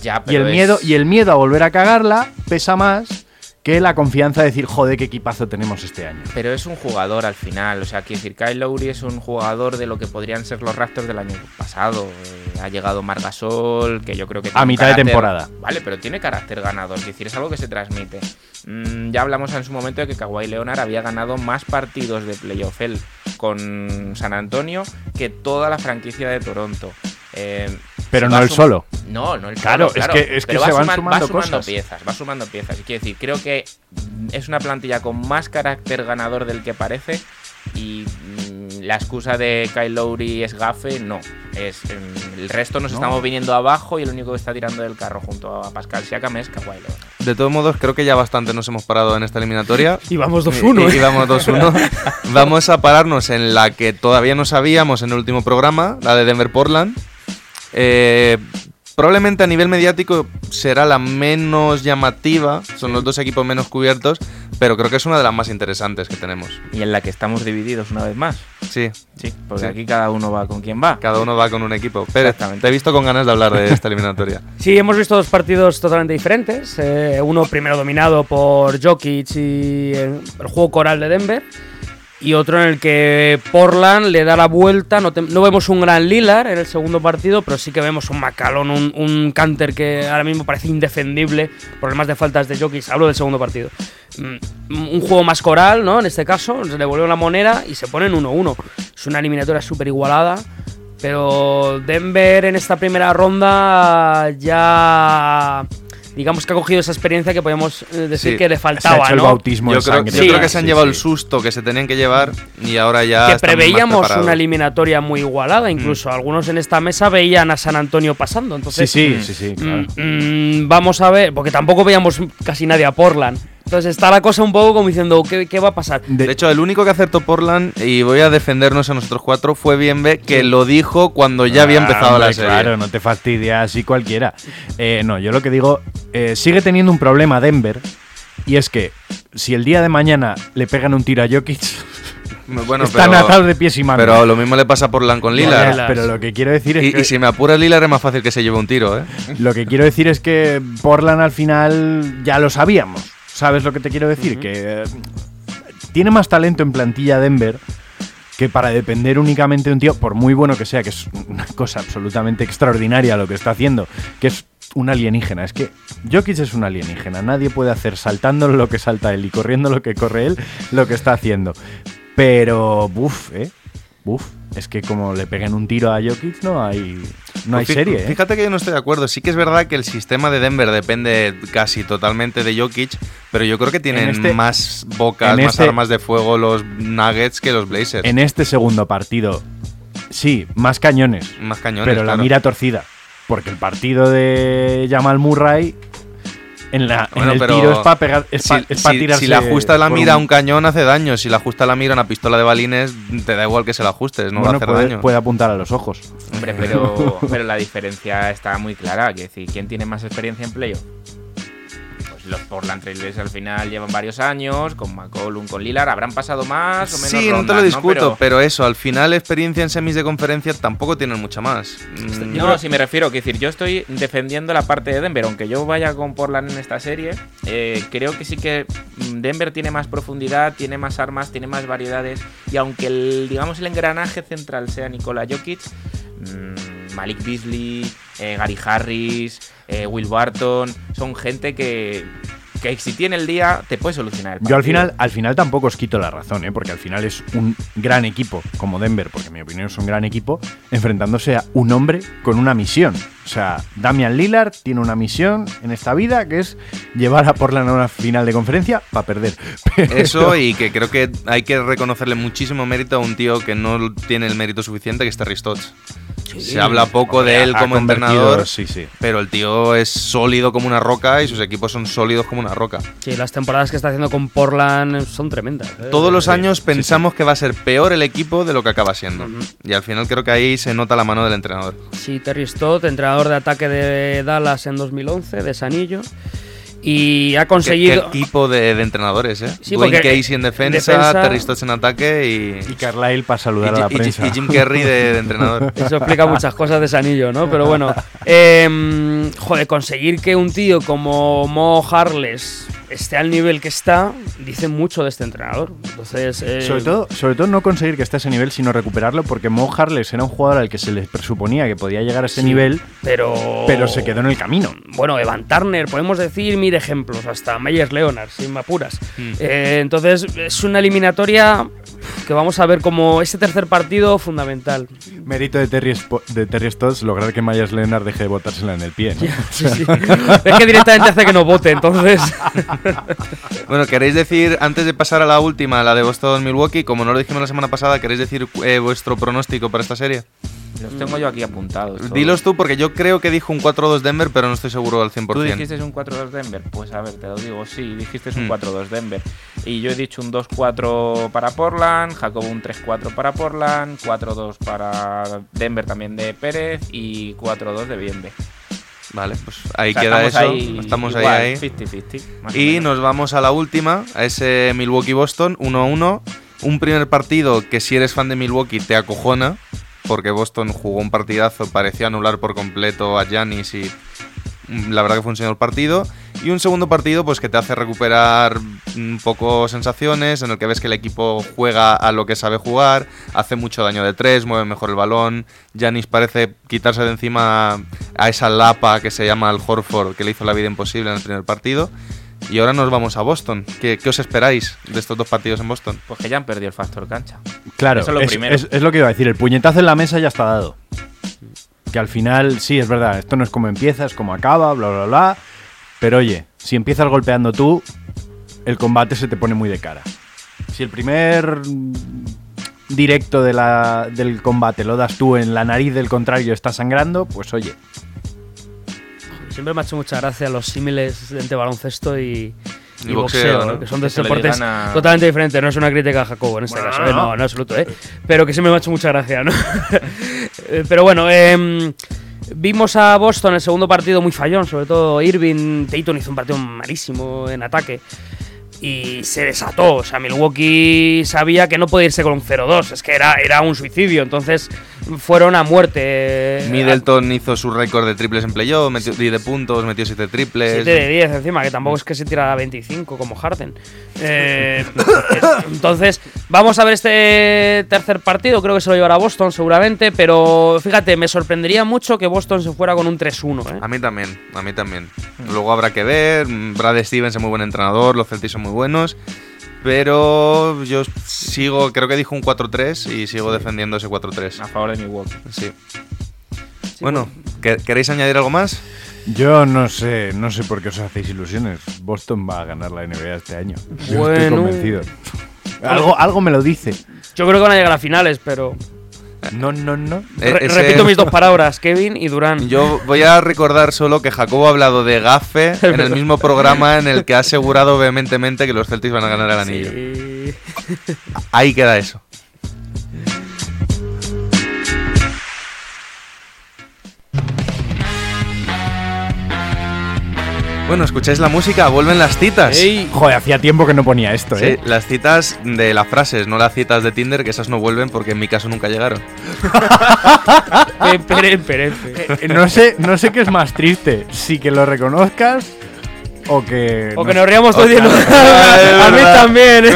Ya, Y el, miedo, y el miedo a volver a cagarla pesa más que la confianza de decir, joder, qué equipazo tenemos este año. Pero es un jugador al final, o sea, quiero decir, Kyle Lowry es un jugador de lo que podrían ser los Raptors del año pasado. Eh, ha llegado Margasol, que yo creo que... tiene un mitad de temporada. Vale, pero tiene carácter ganador, es decir, es algo que se transmite. Mm, ya hablamos en su momento de que Kawhi Leonard había ganado más partidos de playoff él con San Antonio que toda la franquicia de Toronto. Eh, Pero no sum- solo. No, no el Claro, solo, es claro. que- es que Pero se va van suman- sumando va sumando cosas. piezas, va sumando piezas. Quiero decir, creo que es una plantilla con más carácter ganador del que parece y mm, la excusa de Kyle Lowry es gafe, no. Es, mm, el resto nos estamos viniendo abajo y el único que está tirando del carro junto a Pascal Siakam es Kawhi Leonard. De todos modos, creo que ya bastante nos hemos parado en esta eliminatoria. Y vamos Y, 2-1. y ¿eh? vamos 2-1. vamos a pararnos en la que todavía no sabíamos en el último programa, la de Denver-Portland. Eh, probablemente a nivel mediático será la menos llamativa, son los dos equipos menos cubiertos, pero creo que es una de las más interesantes que tenemos. Y en la que estamos divididos una vez más. Sí, Sí, porque Sí. aquí cada uno va con quien va. cada uno va con un equipo. Exactamente. te he visto con ganas de hablar de esta eliminatoria. Sí, hemos visto dos partidos totalmente diferentes. Eh, uno primero dominado por Jokic y el, el juego coral de Denver. Y otro en el que Portland le da la vuelta. No, no vemos un gran Lillard en el segundo partido, pero sí que vemos un Macalón, un, un Canter que ahora mismo parece indefendible. Problemas de faltas de Jokic. Hablo del segundo partido. Mm, un juego más coral, ¿no? En este caso, se le volvió la moneda y se ponen 1-1. Es una eliminatoria súper igualada. Pero Denver en esta primera ronda ya. Digamos que ha cogido esa experiencia que podemos eh, decir Sí, que le Se ha faltaba, el ¿no? bautismo Yo en creo, sangre. yo Sí, creo que se han Sí, llevado sí. el susto que se tenían que llevar y ahora ya. que preveíamos una eliminatoria muy igualada. Incluso algunos en esta mesa veían a San Antonio pasando. Sí, Entonces, sí, sí, sí, claro. mm, mm, vamos a ver, porque tampoco veíamos casi nadie a Portland. Entonces está la cosa un poco como diciendo, ¿qué, qué va a pasar? De hecho, el único que acertó Portland, y voy a defendernos a nosotros cuatro, fue Bienve, que lo dijo cuando ya había Ah, empezado la serie. Claro, no te fastidia así cualquiera. Eh, no, yo lo que digo, eh, sigue teniendo un problema Denver, y es que si el día de mañana le pegan un tiro a Jokic, Bueno, están atados de pies y manos. pero lo mismo le pasa a Portland con. Lillard. Pero lo que quiero decir es Y, que y si me apura Lillard es más fácil que se lleve un tiro, ¿eh? lo que quiero decir es que Portland al final ya lo sabíamos. ¿Sabes lo que te quiero decir? Que eh, tiene más talento en plantilla Denver que para depender únicamente de un tío, por muy bueno que sea, que es una cosa absolutamente extraordinaria lo que está haciendo, que es un alienígena. Es que Jokic es un alienígena. Nadie puede hacer saltando lo que salta él y corriendo lo que corre él, lo que está haciendo. Pero, buf, ¿eh? Buf. Es que como le peguen un tiro a Jokic, no hay, no hay serie, ¿eh? Fíjate que yo no estoy de acuerdo. Sí que es verdad que el sistema de Denver depende casi totalmente de Jokic, pero yo creo que tienen este- más bocas, más este- armas de fuego los Nuggets que los Blazers. En este segundo partido, sí, más cañones, más cañones. pero la mira torcida. Porque el partido de Jamal Murray en, la, en el pero tiro es para pegar, es Si, pa- es pa si- tirarse si le ajusta la mira a un cañón hace daño, si le ajusta la mira a una pistola de balines, te da igual que se la ajustes, no va a hacer puede, daño. puede apuntar a los ojos. Hombre, pero, pero la diferencia está muy clara. Que decir, ¿quién tiene más experiencia en playoff? Los Portland Trailblazers al final llevan varios años, con McCollum, con Lillard, habrán pasado más o menos Sí, no te lo discuto, Pero- pero... eso, al final experiencia en semis de conferencia tampoco tienen mucha más. Mm, No, no, si me refiero, que decir, yo estoy defendiendo la parte de Denver, aunque yo vaya con Portland en esta serie, eh, creo que sí que mm, Denver tiene más profundidad, tiene más armas, tiene más variedades, y aunque el, digamos, el engranaje central sea Nikola Jokic, mm, Malik Beasley, eh, Gary Harris, eh, Will Barton, son gente que, que si tiene el día te puede solucionar el Yo al final, al final tampoco os quito la razón, ¿eh? porque al final es un gran equipo como Denver, porque en mi opinión es un gran equipo, enfrentándose a un hombre con una misión. O sea, Damian Lillard tiene una misión en esta vida que es llevar a Portland a una final de conferencia para perder. Pero- Eso y que creo que hay que reconocerle muchísimo mérito a un tío que no tiene el mérito suficiente, que es Terry Stotts. Se habla poco de él como entrenador, Sí, sí. pero el tío es sólido como una roca y sus equipos son sólidos como una roca. Sí, las temporadas que está haciendo con Portland son tremendas. ¿eh? Todos los Sí. años pensamos que va a ser peor el equipo de lo que acaba siendo. Y al final creo que ahí se nota la mano del entrenador. Sí, Terry Stott, entrenador de ataque de Dallas en 2011, de Sanillo. Y ha ¿Qué, conseguido. qué tipo de, de entrenadores, eh? Sí, Dwayne porque Casey en defensa, defensa- Terry Stotts en ataque y, Y Carlisle para y, saludar a la y- y- prensa. y Jim Carrey de, de entrenador. Eso explica muchas cosas de Sanillo, ¿no? Pero bueno, em, joder, conseguir que un tío como Mo Harless esté al nivel que está, dice mucho de este entrenador. Entonces, eh, Sobre todo, sobre todo no conseguir que esté a ese nivel, sino recuperarlo, porque Mo Harless era un jugador al que se le presuponía que podía llegar a ese Sí. nivel, pero. pero se quedó en el camino. Bueno, Evan Turner, podemos decir mil ejemplos, hasta Myers Leonard, sin me apuras. Hmm. Eh, entonces, es una eliminatoria que vamos a ver como ese tercer partido fundamental. Mérito de Terry, de Terry Stotts lograr que Myers Leonard deje de botársela en el pie. ¿no? Sí, sí. es que directamente hace que no vote, entonces. Bueno, ¿queréis decir, antes de pasar a la última, la de Boston-Milwaukee, como no lo dijimos la semana pasada, ¿queréis decir eh, vuestro pronóstico para esta serie? Los tengo yo aquí apuntados. todos. Dilos tú, porque yo creo que dijo un 4-2 Denver, pero no estoy seguro al 100%. ¿Tú dijiste un 4-2 Denver? Pues a ver, te lo digo, sí, dijiste un Hmm. 4-2 Denver. Y yo he dicho un 2-4 para Portland, Jacobo un 3-4 para Portland, 4-2 para Denver también de Pérez y 4-2 de Bienve. Vale, pues ahí O sea, queda eso. ahí estamos igual, ahí, ahí. 50-50. más o Y menos. nos vamos a la última, a ese Milwaukee-Boston 1-1. Un primer partido que si eres fan de Milwaukee te acojona, porque Boston jugó un partidazo, parecía anular por completo a Giannis y mm, la verdad que fue un señor partido. Y un segundo partido pues que te hace recuperar un poco sensaciones, en el que ves que el equipo juega a lo que sabe jugar, hace mucho daño de tres, mueve mejor el balón. Giannis parece quitarse de encima a esa lapa que se llama Al Horford, que le hizo la vida imposible en el primer partido. Y ahora nos vamos a Boston. ¿Qué, qué os esperáis de estos dos partidos en Boston? Pues que ya han perdido el factor cancha. Claro, Eso es lo es, primero. es- es lo que iba a decir. El puñetazo en la mesa ya está dado. Que al final, sí, es verdad, esto no es como empieza, es como acaba, bla, bla, bla. Pero oye, si empiezas golpeando tú, el combate se te pone muy de cara. Si el primer directo de la- del combate lo das tú en la nariz del contrario y está sangrando, pues oye, Siempre me ha hecho mucha gracia los símiles entre baloncesto y, Y y boxeo, boxeo, ¿no? ¿no? que son le deportes totalmente diferentes. No es una crítica a Jacobo en este Bueno, caso, no, ¿eh? no. no, absoluto. ¿eh? Pero que siempre me ha hecho mucha gracia, ¿no? Eh, Pero bueno, em, vimos a Boston en el segundo partido muy fallón, sobre todo Irving. Tatum hizo un partido malísimo en ataque. Y se desató. O sea, Milwaukee sabía que no podía irse con un 0-2. Es que era, era un suicidio. Entonces fueron a muerte. Middleton hizo su récord de triples en playoff, metió 10 de puntos, metió 7 triples. 7 de 10 encima, que tampoco es que se tira a 25 como Harden. Eh, entonces, vamos a ver este tercer partido. Creo que se lo llevará Boston seguramente. Pero fíjate, me sorprendería mucho que Boston se fuera con un 3-1. ¿eh? A mí también, a mí también. Luego habrá que ver. Brad Stevens es muy buen entrenador, los Celtics son muy buenos. Pero yo sigo, creo que dijo un 4-3 y sigo defendiendo ese 4-3. A favor de Milwaukee. Sí. Bueno, ¿que- ¿queréis añadir algo más? yo no sé, no sé por qué os hacéis ilusiones. Boston va a ganar la NBA este año. Yo estoy Bueno. convencido. Algo, algo me lo dice. Yo creo que van a llegar a finales, pero. No, no, no. Eh, Re- ese- Repito mis dos palabras, Kevin y Durán. Yo voy a recordar solo que Jacobo ha hablado de Gafe en el mismo programa en el que ha asegurado vehementemente que los Celtics van a ganar el anillo. Sí. Ahí queda eso. Bueno, escucháis la música, vuelven las citas. Ey, Joder, hacía tiempo que no ponía esto, Sí, ¿eh? las citas de las frases, no las citas de Tinder, que esas no vuelven porque en mi caso nunca llegaron. pe- pere- pere- pe- Eh, No sé, no sé qué es más triste, si que lo reconozcas o que... O no que nos riamos todo diciendo. A mí también.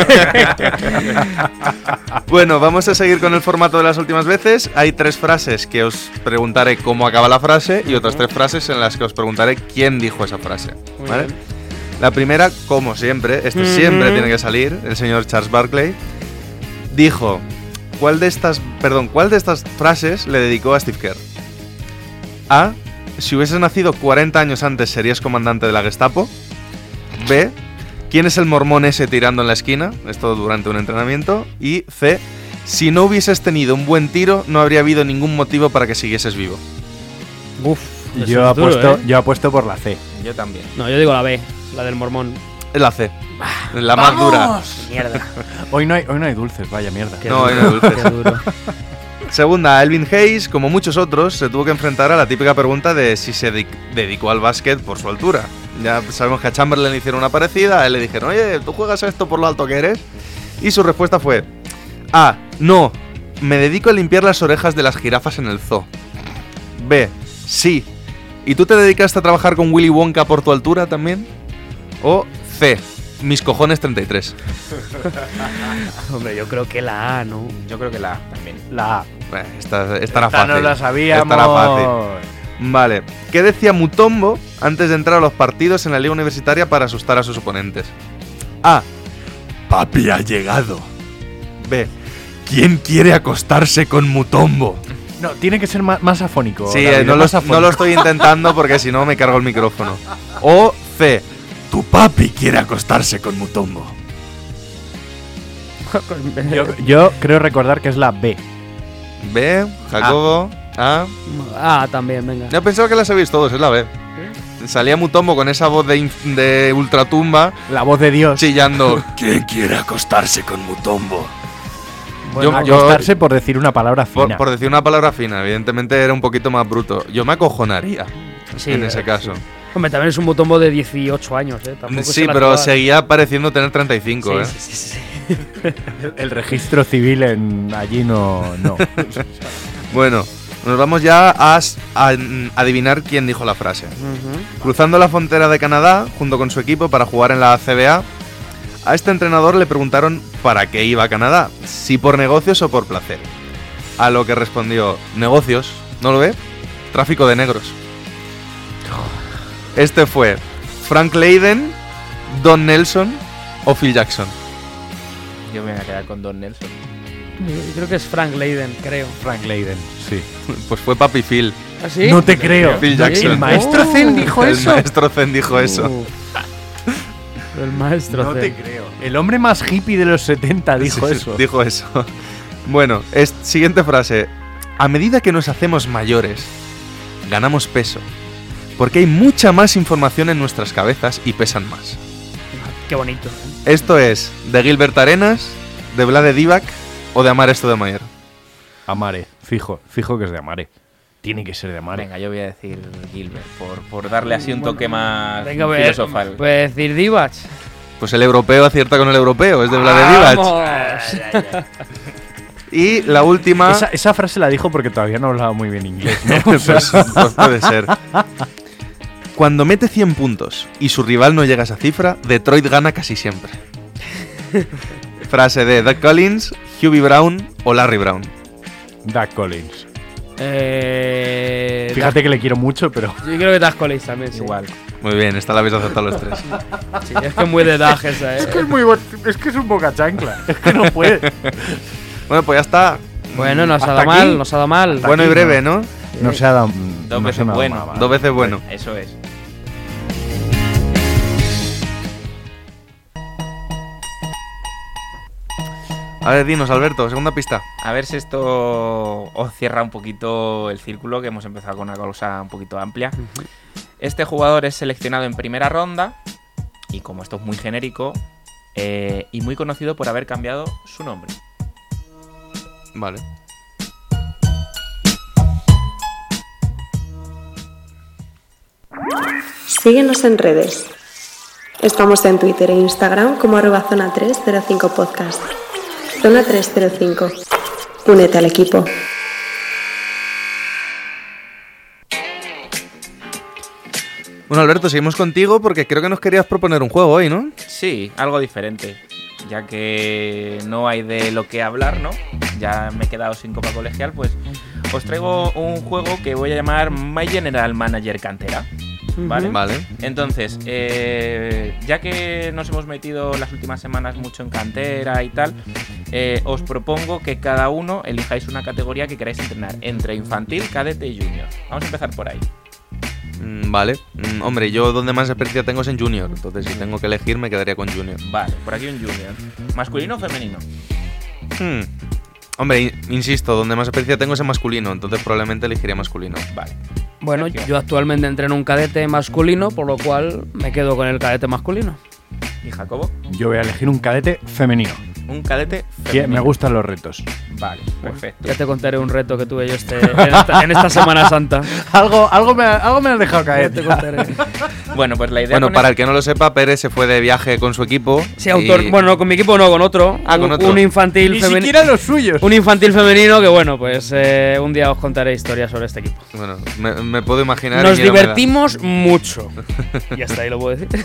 Bueno, vamos a seguir con el formato de las últimas veces. Hay tres frases que os preguntaré cómo acaba la frase y otras tres frases en las que os preguntaré quién dijo esa frase. Muy ¿vale? bien. La primera, como siempre, este siempre tiene que salir, el señor Charles Barkley, dijo, ¿cuál de estas, perdón, cuál de estas frases le dedicó a Steve Kerr? A, si hubieses nacido 40 años antes serías comandante de la Gestapo. B, ¿quién es el mormón ese tirando en la esquina? Esto durante un entrenamiento. Y C, si no hubieses tenido un buen tiro, no habría habido ningún motivo para que siguieses vivo. Uf, Yo apuesto, ¿eh? yo apuesto por la C. Yo también. No, yo digo la B, la del mormón. Es la C, la más dura. Mierda. Hoy no hay, hoy no hay dulces, vaya mierda. Qué No, duro, hay no dulces. qué duro. Segunda, Elvin Hayes, como muchos otros, se tuvo que enfrentar a la típica pregunta de si se di- dedicó al básquet por su altura. Ya sabemos que a Chamberlain le hicieron una parecida, a él le dijeron, oye, ¿tú juegas a esto por lo alto que eres? Y su respuesta fue, A, no, me dedico a limpiar las orejas de las jirafas en el zoo. B, sí, ¿y tú te dedicaste a trabajar con Willy Wonka por tu altura también? O C, mis cojones 33. Hombre, yo creo que la A, ¿no? Yo creo que la A también. La A. Bueno, esta, Esta fácil. no la sabíamos. Estará fácil. Vale. ¿Qué decía Mutombo antes de entrar a los partidos en la liga universitaria para asustar a sus oponentes? A. Papi ha llegado. B. ¿Quién quiere acostarse con Mutombo? No, tiene que ser más, más afónico. Sí, David, eh, no, lo estoy intentando porque si no me cargo el micrófono. O C. Tu papi quiere acostarse con Mutombo. Yo, yo creo recordar que es la B. B. Jacobo. A. Ah, también, venga. Yo pensaba que las habéis todos, es la B. Salía Mutombo con esa voz de, de ultratumba La voz de Dios. chillando. ¿Quién quiere acostarse con Mutombo? Bueno, yo- yo- acostarse por decir una palabra Por, fina. por decir una palabra fina, evidentemente era un poquito más bruto. Yo me acojonaría Sí, en ese eh, caso. Hombre, también es un mutombo de 18 años, ¿eh? Tampoco Sí, pero seguía pareciendo tener 35, Sí, ¿eh? sí, sí, sí. El registro civil en allí no. no. Bueno, nos vamos ya a, a, mm, adivinar quién dijo la frase. Cruzando la frontera de Canadá junto con su equipo para jugar en la CBA, a este entrenador le preguntaron para qué iba a Canadá, si por negocios o por placer. A lo que respondió, negocios, ¿no lo ve? Tráfico de negros. Este fue Frank Leiden, Don Nelson o Phil Jackson. Yo me voy a quedar con Don Nelson. Yo creo que es Frank Leiden, creo. Frank Leiden, sí. Pues fue Papi Phil. ¿Ah, sí? No te creo. Phil Jackson. ¿El maestro Zen dijo El eso? maestro Zen dijo eso. Uh. El maestro. No te Zen. creo. El hombre más hippie de los 70 dijo sí, eso. Dijo eso. Bueno, es, siguiente frase. A medida que nos hacemos mayores, ganamos peso. Porque hay mucha más información en nuestras cabezas y pesan más. Qué bonito. Esto es de Gilbert Arenas, de Vlade Divac o de Amar esto de Mayer. Amare, fijo, fijo que es de Amare. Tiene que ser de Amare. Venga, yo voy a decir Gilbert, por, por darle así un toque más Venga, voy a, filosofal. voy a decir Divac. Pues el europeo acierta con el europeo, es de Vlade Divac. Y la última. Esa, esa frase la dijo porque todavía no hablaba muy bien inglés, ¿no? pues, pues puede ser. Cuando mete 100 puntos y su rival no llega a esa cifra, Detroit gana casi siempre. Frase de Doug Collins, Hubie Brown o Larry Brown. Doug Collins. Eh, Fíjate que le quiero mucho, pero Yo creo que Das Collins también, sí. Igual. Muy bien, esta la habéis acertado los tres. Sí, es que es muy de Dag esa, ¿eh? es muy es que es un boca chancla. Es que no puede. Bueno, pues ya está. Bueno, nos ha ¿Hasta dado aquí? mal, nos ha dado mal. Bueno y breve, ¿no? No se ha dado. Dos no veces dado bueno. mal. Dos veces bueno. Eso es. A ver, dinos, Alberto, segunda pista. A ver si esto os cierra un poquito el círculo, que hemos empezado con una cosa un poquito amplia. Este jugador es seleccionado en primera ronda, y como esto es muy genérico, eh, y muy conocido por haber cambiado su nombre. Vale. Síguenos en redes. Estamos en Twitter e Instagram como arroba zona 305 podcast. Zona 305. Únete al equipo. Bueno, Alberto, seguimos contigo porque creo que nos querías proponer un juego hoy, ¿no? Sí, algo diferente. Ya que no hay de lo que hablar, ¿no? Ya me he quedado sin copa colegial, pues os traigo un juego que voy a llamar My General Manager Cantera. ¿Vale? Vale. Entonces, eh, ya que nos hemos metido las últimas semanas mucho en cantera y tal, eh, os propongo que cada uno elijáis una categoría que queráis entrenar entre infantil, cadete y junior. Vamos a empezar por ahí. Mm, vale. Mm, hombre, yo donde más experiencia tengo es en Junior. Entonces, si tengo que elegir, me quedaría con Junior. Vale, por aquí un junior. ¿Masculino o femenino? Hmm. Hombre, in- insisto, donde más experiencia tengo es en masculino. Entonces, probablemente elegiría masculino. Vale. Bueno, Sergio. yo actualmente entreno un cadete masculino, por lo cual me quedo con el cadete masculino. ¿Y Jacobo? Yo voy a elegir un cadete femenino. Un cadete Que femenino. me gustan los retos. Vale, perfecto. Ya te contaré un reto que tuve yo este, en, esta, en esta Semana Santa. algo, algo, me, algo me has dejado Ya caer. te contaré. Bueno, pues la idea Bueno, para el- el que no lo sepa, Pérez se fue de viaje con su equipo. Sí, autor. y- Bueno, no, con mi equipo no, con otro. Ah, con Un- otro. Un infantil Ni femenino. siquiera los suyos. Un infantil femenino que, bueno, pues eh, un día os contaré historias sobre este equipo. Bueno, me, me puedo imaginar. Nos divertimos mucho. y hasta ahí lo puedo decir.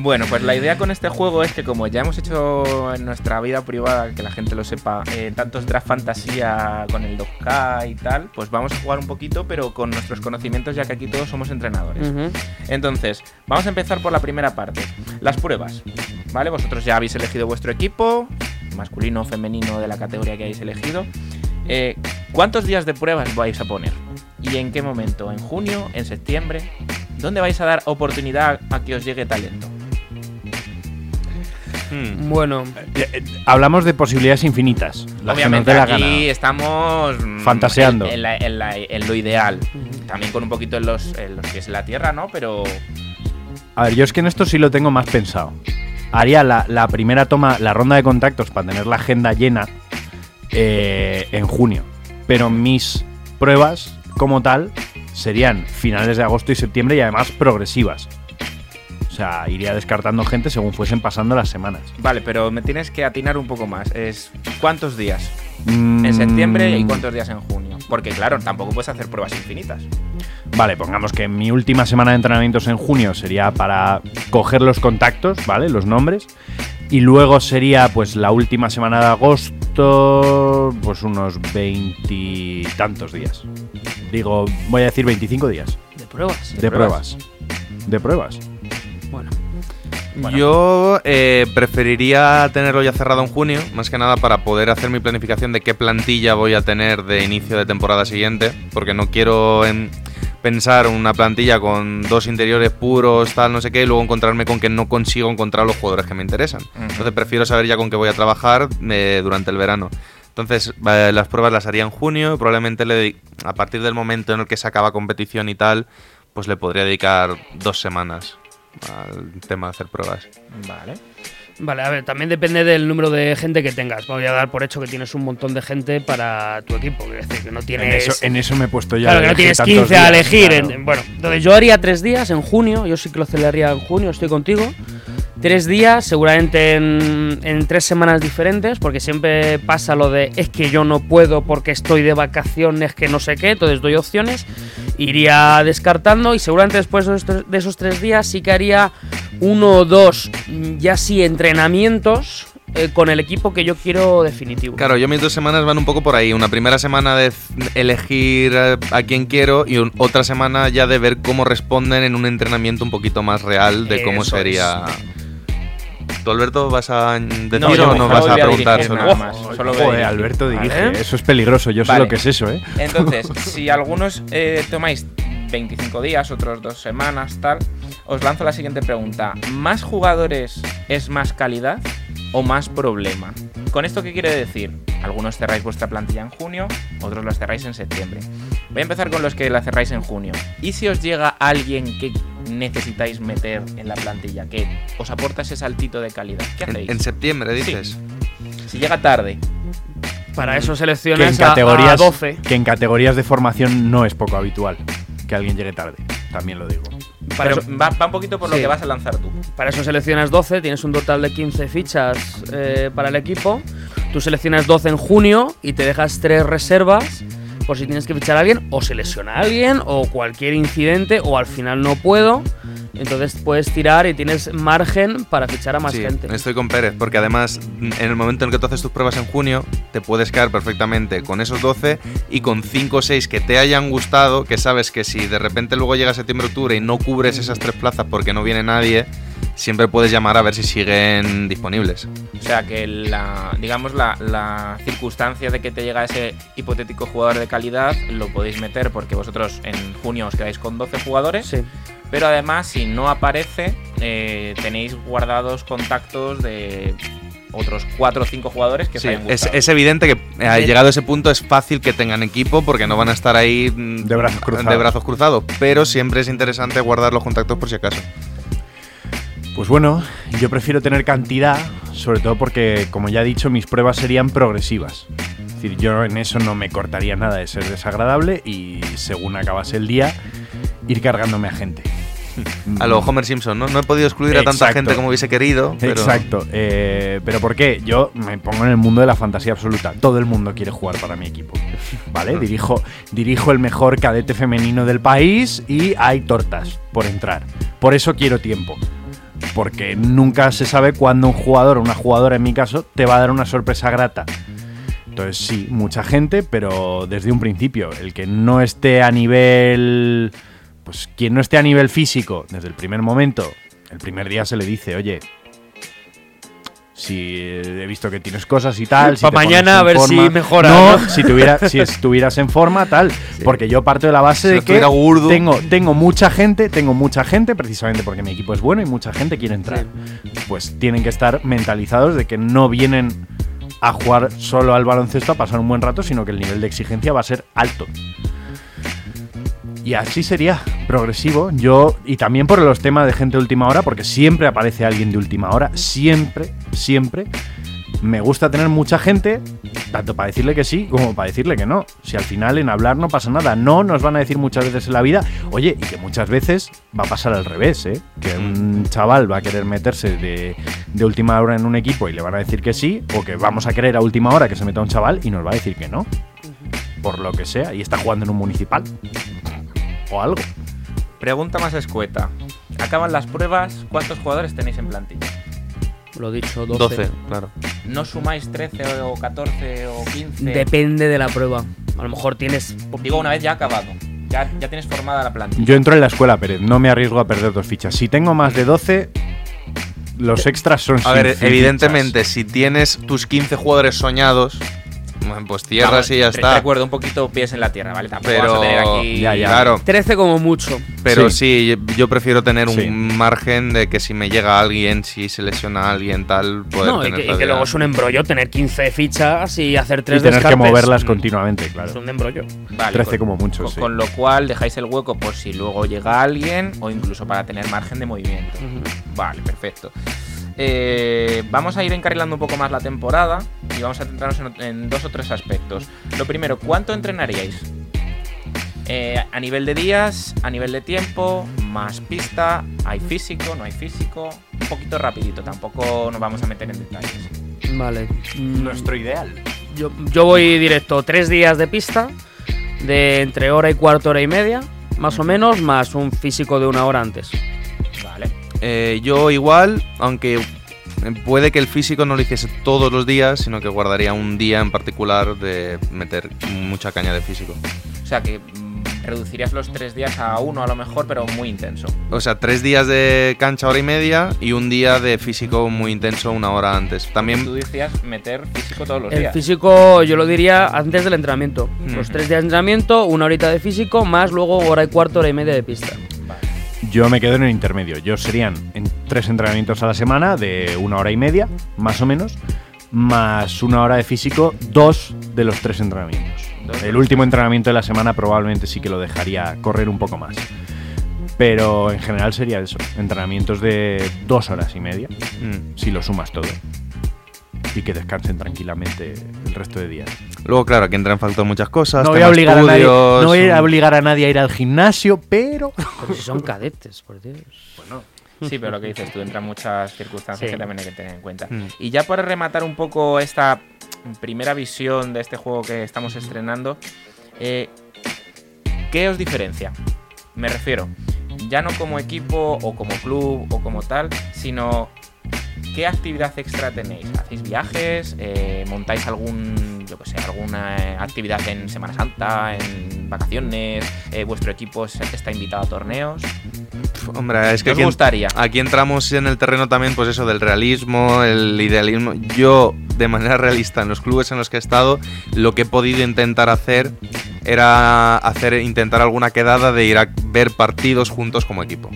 Bueno, pues la idea con este juego es que como ya hemos hecho en nuestra vida privada, que la gente lo sepa, eh, tantos draft fantasía con el 2K y tal, pues vamos a jugar un poquito, pero con nuestros conocimientos, ya que aquí todos somos entrenadores. Entonces, vamos a empezar por la primera parte, las pruebas. ¿Vale? Vosotros ya habéis elegido vuestro equipo, masculino o femenino de la categoría que hayáis elegido. Eh, ¿Cuántos días de pruebas vais a poner? ¿Y en qué momento? ¿En junio? ¿En septiembre? ¿Dónde vais a dar oportunidad a que os llegue talento? Hmm. Bueno, Eh, eh, Hablamos de posibilidades infinitas. Las que nos Obviamente dé la aquí gana. estamos mm, Fantaseando. En, en la- en la- en lo ideal. También con un poquito en los, en los pies en la tierra, ¿no? Pero A ver, yo es que en esto sí lo tengo más pensado. Haría la, la primera toma, la ronda de contactos para tener la agenda llena eh, en junio. Pero mis pruebas, como tal, serían finales de agosto y septiembre y además progresivas. O sea, iría descartando gente según fuesen pasando las semanas. Vale, pero me tienes que atinar un poco más. Es ¿cuántos días Mm, en septiembre y cuántos días en junio? Porque claro, tampoco puedes hacer pruebas infinitas. Vale, pongamos que mi última semana de entrenamientos en junio sería para coger los contactos, ¿vale? Los nombres. Y luego sería pues la última semana de agosto, pues unos veintitantos días. Digo, voy a decir 25 días. De pruebas. De, pruebas. De pruebas. Bueno. Yo eh, preferiría tenerlo ya cerrado en junio, más que nada para poder hacer mi planificación de qué plantilla voy a tener de inicio de temporada siguiente, porque no quiero em, pensar una plantilla con dos interiores puros, tal, no sé qué, y luego encontrarme con que no consigo encontrar los jugadores que me interesan. Entonces prefiero saber ya con qué voy a trabajar eh, durante el verano. Entonces, eh, las pruebas las haría en junio, y probablemente le a partir del momento en el que se acaba competición y tal, pues le podría dedicar dos semanas al tema de hacer pruebas. Vale. Vale, a ver, también depende del número de gente que tengas. Voy a dar por hecho que tienes un montón de gente para tu equipo. Es decir, que no En tienes. eso, en eso me he puesto ya. Claro, que no tienes tantos 15 a días, elegir. claro. en- bueno, entonces yo haría tres días en junio. Yo sí que lo celebraría en junio, estoy contigo. Tres días, seguramente en, en tres semanas diferentes, porque siempre pasa lo de es que yo no puedo porque estoy de vacaciones, que no sé qué. Entonces doy opciones. Iría descartando y seguramente después de esos tres días sí que haría uno o dos, mm, ya sí, entrenamientos eh, con el equipo que yo quiero definitivo. Claro, yo mis dos semanas van un poco por ahí. Una primera semana de elegir eh, a quién quiero y un- otra semana ya de ver cómo responden en un entrenamiento un poquito más real de cómo Eso sería. ¿Tú, Alberto, vas a decir No, o no vas a preguntar solo? nada más. Solo voy a Joder. Alberto dirige. Vale. Eso es peligroso. Yo sé lo que es eso, ¿eh? Entonces, si algunos eh, tomáis 25 días, otros dos semanas, tal, os lanzo la siguiente pregunta. ¿Más jugadores es más calidad o más problema? ¿Con esto qué quiere decir? Algunos cerráis vuestra plantilla en junio, otros la cerráis en septiembre. Voy a empezar con los que la cerráis en junio. ¿Y si os llega alguien que necesitáis meter en la plantilla, que os aporta ese saltito de calidad? ¿Qué hacéis? en septiembre, dices. Si llega tarde, Para eso Que en, selecciones a- a, categorías, 12. que en categorías de formación no es poco habitual que alguien llegue tarde. También lo digo. Para pero eso, va, va un poquito por lo Sí. que vas a lanzar tú. para eso seleccionas 12, tienes un total de 15 fichas eh, para el equipo. Tú seleccionas 12 en junio y te dejas 3 reservas por si tienes que fichar a alguien o se lesiona a alguien o cualquier incidente o al final no puedo. Entonces puedes tirar y tienes margen para fichar a más Sí, gente. estoy con Pérez, porque además en el momento en que tú haces tus pruebas en junio, te puedes quedar perfectamente con esos 12 y con 5 o 6 que te hayan gustado, que sabes que si de repente luego llega septiembre-octubre y no cubres esas tres plazas porque no viene nadie, siempre puedes llamar a ver si siguen disponibles. O sea que la, digamos, la, la circunstancia de que te llega ese hipotético jugador de calidad lo podéis meter porque vosotros en junio os quedáis con 12 jugadores. Sí. Pero además, si no aparece, eh, tenéis guardados contactos de otros 4 o 5 jugadores que Sí, hayan es, es evidente que eh, llegado a ese punto es fácil que tengan equipo porque no van a estar ahí mm, De brazos cruzados. de brazos cruzados, pero siempre es interesante guardar los contactos por si acaso. Pues bueno, yo prefiero tener cantidad, sobre todo porque, como ya he dicho, mis pruebas serían progresivas. Es decir, yo en eso no me cortaría nada de ser desagradable y según acabase el día, ir cargándome a gente. A lo Homer Simpson, ¿no? No he podido excluir a tanta Exacto. gente como hubiese querido. Pero Exacto. eh, pero ¿por qué? Yo me pongo en el mundo de la fantasía absoluta. Todo el mundo quiere jugar para mi equipo. ¿Vale? Dirijo, dirijo el mejor cadete femenino del país y hay tortas por entrar. Por eso quiero tiempo. Porque nunca se sabe cuándo un jugador o una jugadora, en mi caso, te va a dar una sorpresa grata. Entonces sí, mucha gente, pero desde un principio. El que no esté a nivel... Pues quien no esté a nivel físico desde el primer momento, el primer día se le dice, oye, si he visto que tienes cosas y tal. si Pa' te pones mañana a ver forma". si mejora, No, ¿no? si, tuviera, si estuvieras en forma, tal. Porque yo parto de la base Si de que gordo. tengo, tengo mucha gente, tengo mucha gente, precisamente porque mi equipo es bueno y mucha gente quiere entrar. Pues tienen que estar mentalizados de que no vienen a jugar solo al baloncesto a pasar un buen rato, sino que el nivel de exigencia va a ser alto. Y así sería, progresivo. Yo, y también por los temas de gente de última hora, porque siempre aparece alguien de última hora, siempre, siempre. me gusta tener mucha gente, tanto para decirle que sí como para decirle que no. Si al final en hablar no pasa nada, no nos van a decir muchas veces en la vida, oye, y que muchas veces va a pasar al revés, ¿eh? Que un chaval va a querer meterse de, de última hora en un equipo y le van a decir que sí, o que vamos a querer a última hora que se meta un chaval y nos va a decir que no. Por lo que sea, y está jugando en un municipal. O algo. Pregunta más escueta. Acaban las pruebas, ¿cuántos jugadores tenéis en plantilla? Lo dicho, 12. 12, claro. ¿No sumáis 13 o 14 o 15? Depende de la prueba. A lo mejor tienes. Digo, una vez ya acabado. Ya, ya tienes formada la plantilla. Yo entro en la escuela, Pérez, no me arriesgo a perder dos fichas. Si tengo más de 12, los extras son A sin ver, fichas. evidentemente, si tienes tus 15 jugadores soñados, pues cierras Vamos, y ya está. Recuerdo un poquito pies en la tierra, ¿vale? Tampoco Pero, vas a tener aquí. Ya, ya. claro, 13 como mucho. pero sí, yo prefiero tener Sí. un margen de que si me llega alguien, si se lesiona alguien, tal, poder No, y que, y luego es un embrollo tener 15 fichas y hacer Y 3 tener que moverlas Mm, continuamente, Es claro. un embrollo. Vale, 13 con- como mucho, con, sí. con lo cual dejáis el hueco por si luego llega alguien o incluso para tener margen de movimiento. Vale, perfecto. Eh, vamos a ir encarrilando un poco más la temporada y vamos a centrarnos en, en dos o tres aspectos. Lo primero, ¿cuánto entrenaríais? Eh, a nivel de días, a nivel de tiempo, más pista, hay físico, no hay físico, un poquito rapidito, tampoco nos vamos a meter en detalles. Vale. Mm, Nuestro ideal. Yo, yo voy directo, tres días de pista, de entre hora y cuarto, hora y media, más o menos, más un físico de una hora antes. Eh, yo igual, aunque puede que el físico no lo hiciese todos los días, sino que guardaría un día en particular de meter mucha caña de físico. O sea que mm, reducirías los tres días a uno a lo mejor, pero muy intenso. O sea, tres días de cancha hora y media y un día de físico muy intenso una hora antes. Tú También decías meter físico todos los El días. físico yo lo diría antes del entrenamiento. Los Ujú. tres días de entrenamiento, una horita de físico, más luego hora y cuarto, hora y media de pista. Yo me quedo en el intermedio. Yo serían en tres entrenamientos a la semana de una hora y media, más o menos, más una hora de físico, dos de los tres entrenamientos. El último entrenamiento de la semana probablemente sí que lo dejaría correr un poco más. Pero en general sería eso, entrenamientos de dos horas y media, mm. si lo sumas todo. Y que descansen tranquilamente el resto de días. Luego, claro, aquí entran en factor muchas cosas. No voy, a obligar a nadie, no voy a obligar a nadie a ir al gimnasio, pero... Pero si son cadetes, por Dios. Sí, pero lo que dices tú, entran muchas circunstancias Sí. que también hay que tener en cuenta. Mm. Y ya para rematar un poco esta primera visión de este juego que estamos estrenando, eh, ¿qué os diferencia? Me refiero, ya no como equipo o como club o como tal, sino ¿qué actividad extra tenéis? ¿Hacéis viajes? Eh, ¿Montáis algún, yo que sé, alguna eh, actividad en Semana Santa, en vacaciones? Eh, ¿Vuestro equipo es- está invitado a torneos? Hombre, es que ¿Qué os aquí, gustaría? aquí entramos en el terreno también, pues eso, del realismo, el idealismo. Yo, de manera realista, en los clubes en los que he estado, lo que he podido intentar hacer era hacer, intentar alguna quedada de ir a ver partidos juntos como equipo.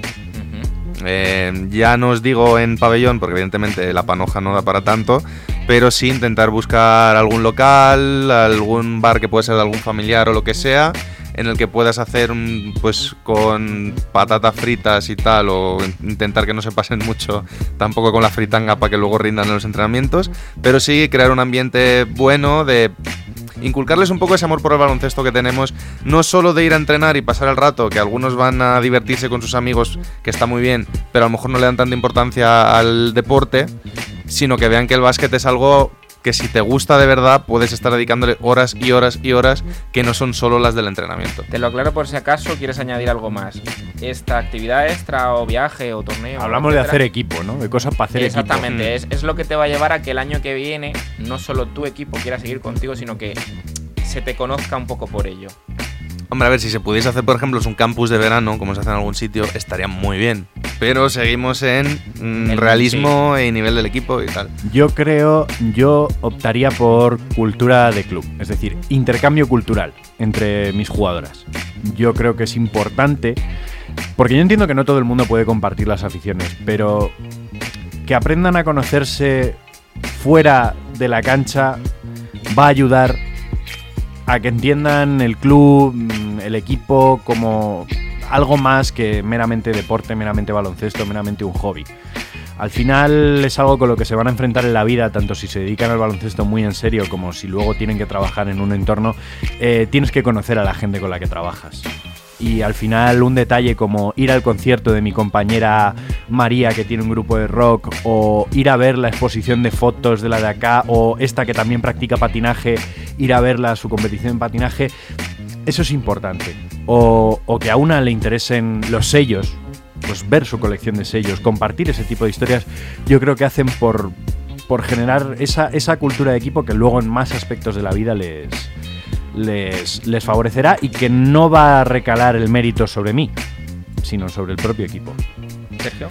Eh, ya no os digo en pabellón, porque evidentemente la panoja no da para tanto, pero sí intentar buscar algún local, algún bar que puede ser de algún familiar o lo que sea, en el que puedas hacer un, pues con patatas fritas y tal, o intentar que no se pasen mucho tampoco con la fritanga para que luego rindan en los entrenamientos, pero sí crear un ambiente bueno de inculcarles un poco ese amor por el baloncesto que tenemos, no solo de ir a entrenar y pasar el rato, que algunos van a divertirse con sus amigos, que está muy bien, pero a lo mejor no le dan tanta importancia al deporte, sino que vean que el básquet es algo que si te gusta de verdad puedes estar dedicándole horas y horas y horas que no son solo las del entrenamiento. Te lo aclaro por si acaso quieres añadir algo más. Esta actividad extra o viaje o torneo. Hablamos de hacer equipo, ¿no? De cosas para hacer Exactamente, Mm. es, es lo que te va a llevar a que el año que viene no solo tu equipo quiera seguir contigo, sino que se te conozca un poco por ello. Hombre, a ver, si se pudiese hacer, por ejemplo, un campus de verano, como se hace en algún sitio, estaría muy bien. Pero seguimos en mm, El- realismo y nivel del equipo y tal. Yo creo, yo optaría por cultura de club, es decir, intercambio cultural entre mis jugadoras. Yo creo que es importante, porque yo entiendo que no todo el mundo puede compartir las aficiones, pero que aprendan a conocerse fuera de la cancha va a ayudar a que entiendan el club, mm, el equipo como algo más que meramente deporte, meramente baloncesto, meramente un hobby. Al final es algo con lo que se van a enfrentar en la vida, tanto si se dedican al baloncesto muy en serio como si luego tienen que trabajar en un entorno. eh, tienes que conocer a la gente con la que trabajas. Y al final un detalle como ir al concierto de mi compañera María que tiene un grupo de rock o ir a ver la exposición de fotos de la de acá o esta que también practica patinaje, ir a verla su competición en patinaje, eso es importante. O, o que a una le interesen los sellos, pues ver su colección de sellos, compartir ese tipo de historias, yo creo que hacen por, por generar esa, esa cultura de equipo que luego en más aspectos de la vida les, les, les favorecerá y que no va a recalar el mérito sobre mí, sino sobre el propio equipo. Sergio.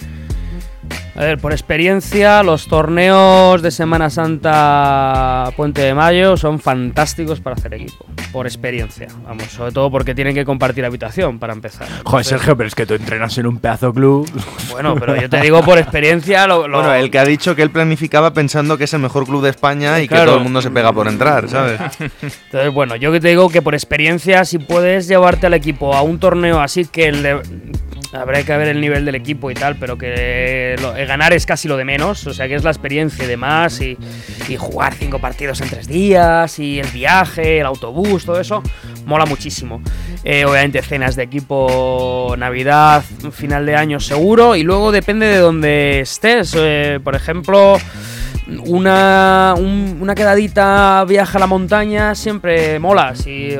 A ver, por experiencia, los torneos de Semana Santa Puente de Mayo son fantásticos para hacer equipo. Por experiencia, vamos, sobre todo porque tienen que compartir habitación para empezar. Joder, Sergio, pero es que tú entrenas en un pedazo club. Bueno, pero yo te digo por experiencia lo, lo- Bueno, el que ha dicho que él planificaba pensando que es el mejor club de España y que Claro. todo el mundo se pega por entrar, ¿sabes? Entonces, bueno, yo que te digo que por experiencia, si puedes llevarte al equipo a un torneo así que el de- habrá que ver el nivel del equipo y tal, pero que eh, ganar es casi lo de menos, o sea que es la experiencia y demás, y, jugar cinco partidos en tres días, y el viaje, el autobús, todo eso, mola muchísimo. Eh, obviamente cenas de equipo, Navidad, final de año seguro, y luego depende de donde estés, eh, por ejemplo una, un- una quedadita viaje a la montaña siempre mola,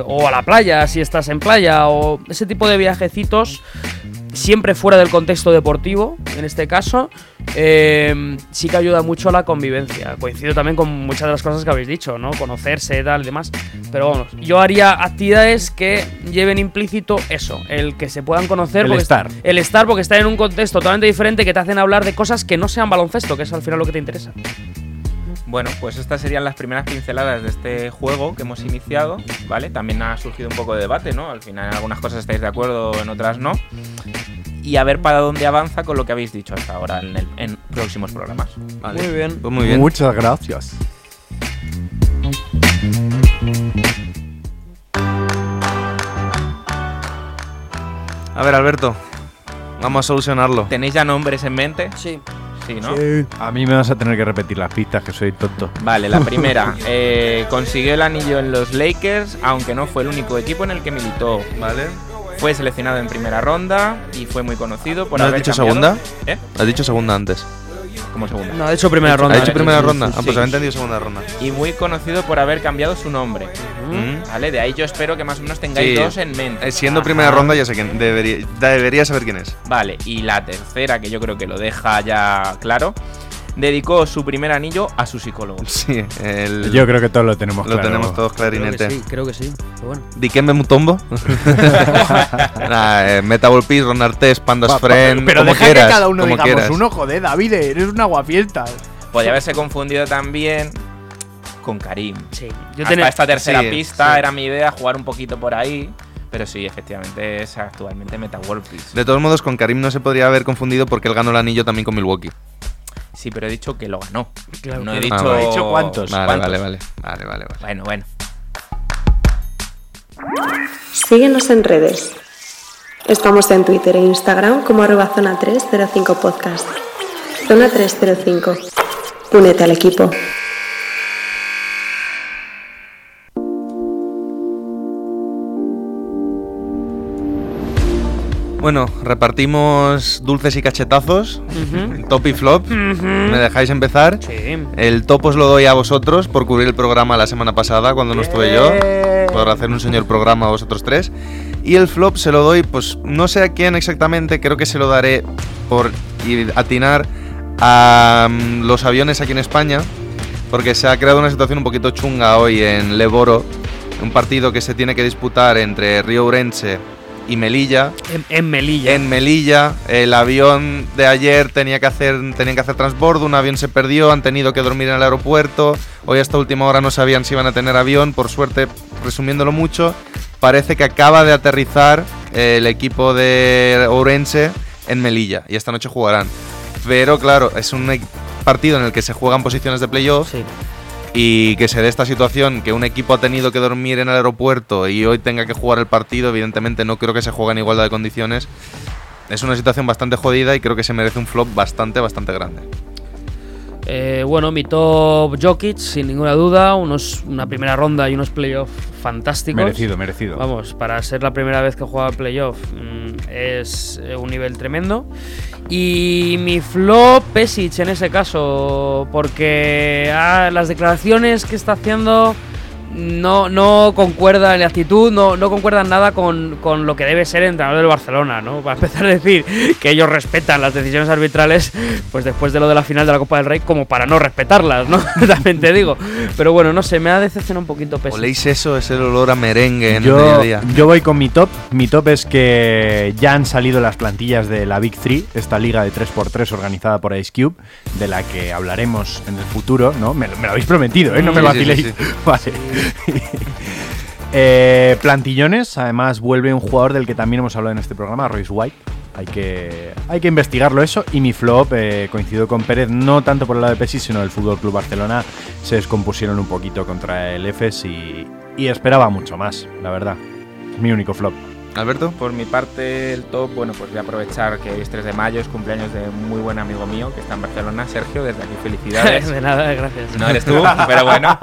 o a la playa si estás en playa, o ese tipo de viajecitos, siempre fuera del contexto deportivo, en este caso, eh, sí que ayuda mucho a la convivencia. Coincido también con muchas de las cosas que habéis dicho, ¿no? Conocerse, tal demás. Pero vamos, yo haría actividades que lleven implícito eso, el que se puedan conocer. El estar. El estar, porque está en un contexto totalmente diferente que te hacen hablar de cosas que no sean baloncesto, que es al final lo que te interesa. Bueno, pues estas serían las primeras pinceladas de este juego que hemos iniciado, ¿vale? También ha surgido un poco de debate, ¿no? Al final en algunas cosas estáis de acuerdo, en otras no. Y a ver para dónde avanza con lo que habéis dicho hasta ahora en, el- en próximos programas. Vale. Muy bien. Pues muy bien. Muchas gracias. A ver, Alberto, vamos a solucionarlo. ¿Tenéis ya nombres en mente? Sí. Sí, ¿no? A mí me vas a tener que repetir las pistas, que soy tonto. Vale, la primera. eh, consiguió el anillo en los Lakers, aunque no fue el único equipo en el que militó. Vale. Fue seleccionado en primera ronda y fue muy conocido por ¿No has dicho cambiado- segunda? ¿Eh? Has dicho segunda antes. Como segunda. No, ha hecho primera ronda. ¿Ha ¿eh? primera Sí, ronda? sí, Ah, sí. pues había entendido segunda ronda. Y muy conocido por haber cambiado su nombre. Mm. ¿Vale? De ahí yo espero que más o menos tengáis Sí. dos en mente. Eh, Siendo Ajá. primera ronda ya sé quién. Debería, debería saber quién es. Vale, y la tercera, que yo creo que lo deja ya claro, dedicó su primer anillo a su psicólogo. Sí, el, Yo creo que todos lo tenemos lo claro. tenemos todos Creo que clarinete. sí, creo que sí. Pero bueno. Dikembe Mutombo. nah, eh, Metabol Peace, Ron Artes, Pandas Pa- pa- Friend. pero como deja quieras, que cada uno digamos quieras. uno, joder, David, eres un aguafiestas. Podría haberse confundido también con Karim. Sí. Yo Hasta tenía- esta tercera sí, pista sí. era mi idea, jugar un poquito por ahí. Pero sí, efectivamente es actualmente Meta World Peace. De todos modos, con Karim no se podría haber confundido porque él ganó el anillo también con Milwaukee. Sí, pero he dicho que lo ganó. Claro, no he dicho, Ah, vale. He dicho cuántos. Vale, ¿Cuántos? vale, vale. Vale, vale, vale. Bueno, bueno. Síguenos en redes. Estamos en Twitter e Instagram como arroba zona 305 podcast. Zona 305. Únete al equipo. Bueno, repartimos dulces y cachetazos. Top y flop. ¿Me dejáis empezar? Sí. El top os lo doy a vosotros por cubrir el programa la semana pasada cuando no estuve yo. Por hacer un señor programa a vosotros tres. Y el flop se lo doy, pues no sé a quién exactamente, creo que se lo daré por atinar a mm, los aviones aquí en España. Porque se ha creado una situación un poquito chunga hoy en Leboro. Un partido que se tiene que disputar entre Río Urense y Melilla. En, en Melilla. En Melilla, el avión de ayer tenía que hacer, tenían que hacer transbordo, un avión se perdió, han tenido que dormir en el aeropuerto. Hoy hasta última hora no sabían si iban a tener avión. Por suerte, resumiéndolo mucho, parece que acaba de aterrizar eh, el equipo de Ourense en Melilla y esta noche jugarán. Pero claro, es un partido en el que se juegan posiciones de playoff Sí. Y que se dé esta situación que un equipo ha tenido que dormir en el aeropuerto y hoy tenga que jugar el partido, evidentemente no creo que se juegue en igualdad de condiciones. es una situación bastante jodida y creo que se merece un flop bastante, bastante grande. Eh, bueno, mi top Jokic, sin ninguna duda, unos, una primera ronda y unos playoffs fantásticos. Merecido, merecido. Vamos, para ser la primera vez que juega playoff mm, es eh, un nivel tremendo. Y mi flop Pesic en ese caso, porque ah, las declaraciones que está haciendo no, no concuerda en la actitud, no, no concuerdan nada con, con lo que debe ser el entrenador del Barcelona, ¿no? Para empezar a decir que ellos respetan las decisiones arbitrales, pues después de lo de la final de la Copa del Rey, como para no respetarlas, ¿no? También te digo. Pero bueno, no sé, me ha decepcionado un poquito Pesic. ¿Oléis eso? Es el olor a merengue en el Yo, día a día. yo voy con mi top. Mi top es que ya han salido las plantillas de la Big 3, esta liga de 3x3 organizada por Ice Cube, de la que hablaremos en el futuro, ¿no? Me, lo- me lo habéis prometido, ¿eh? No me Sí, sí, vaciléis. sí, sí. Vale. Eh, plantillones, además vuelve un jugador del que también hemos hablado en este programa, Royce White. Hay que, hay que investigarlo eso. Y mi flop, eh, coincido con Pérez, no tanto por el lado de Pesis, sino del Fútbol Club Barcelona. Se descompusieron un poquito contra el EFES y, y esperaba mucho más, la verdad. Es mi único flop. Alberto. Por mi parte, el top, bueno, pues voy a aprovechar que hoy es 3 de mayo, es cumpleaños de un muy buen amigo mío que está en Barcelona, Sergio, desde aquí felicidades. de nada, gracias. No eres tú, pero bueno.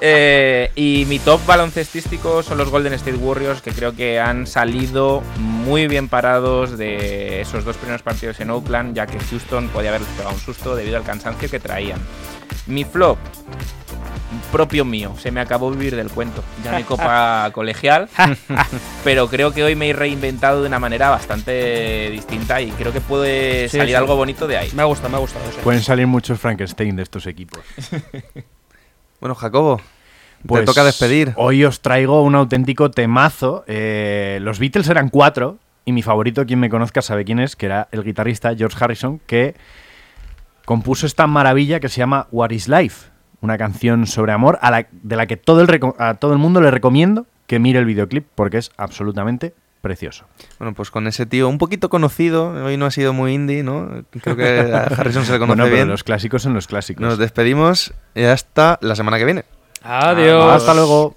Eh, y mi top baloncestístico son los Golden State Warriors, que creo que han salido muy bien parados de esos dos primeros partidos en Oakland, ya que Houston podía haberles pegado un susto debido al cansancio que traían. Mi flop, propio mío, se me acabó vivir del cuento. Ya no hay copa colegial, pero creo que hoy me he reinventado de una manera bastante distinta y creo que puede Sí, salir sí. algo bonito de ahí. Me ha gustado, me ha gustado. sí. Pueden salir muchos Frankenstein de estos equipos. Bueno, Jacobo, Pues te toca despedir. Hoy os traigo un auténtico temazo. Eh, los Beatles eran cuatro y mi favorito, quien me conozca sabe quién es, que era el guitarrista George Harrison, que compuso esta maravilla que se llama What is Life, una canción sobre amor a la- de la que todo el a todo el mundo le recomiendo que mire el videoclip porque es absolutamente precioso. Bueno, pues con ese tío un poquito conocido, hoy no ha sido muy indie, ¿no? Creo que a Harrison se le conoce Bueno, pero bien. los clásicos son los clásicos. Nos despedimos y hasta la semana que viene. Adiós. Hasta luego.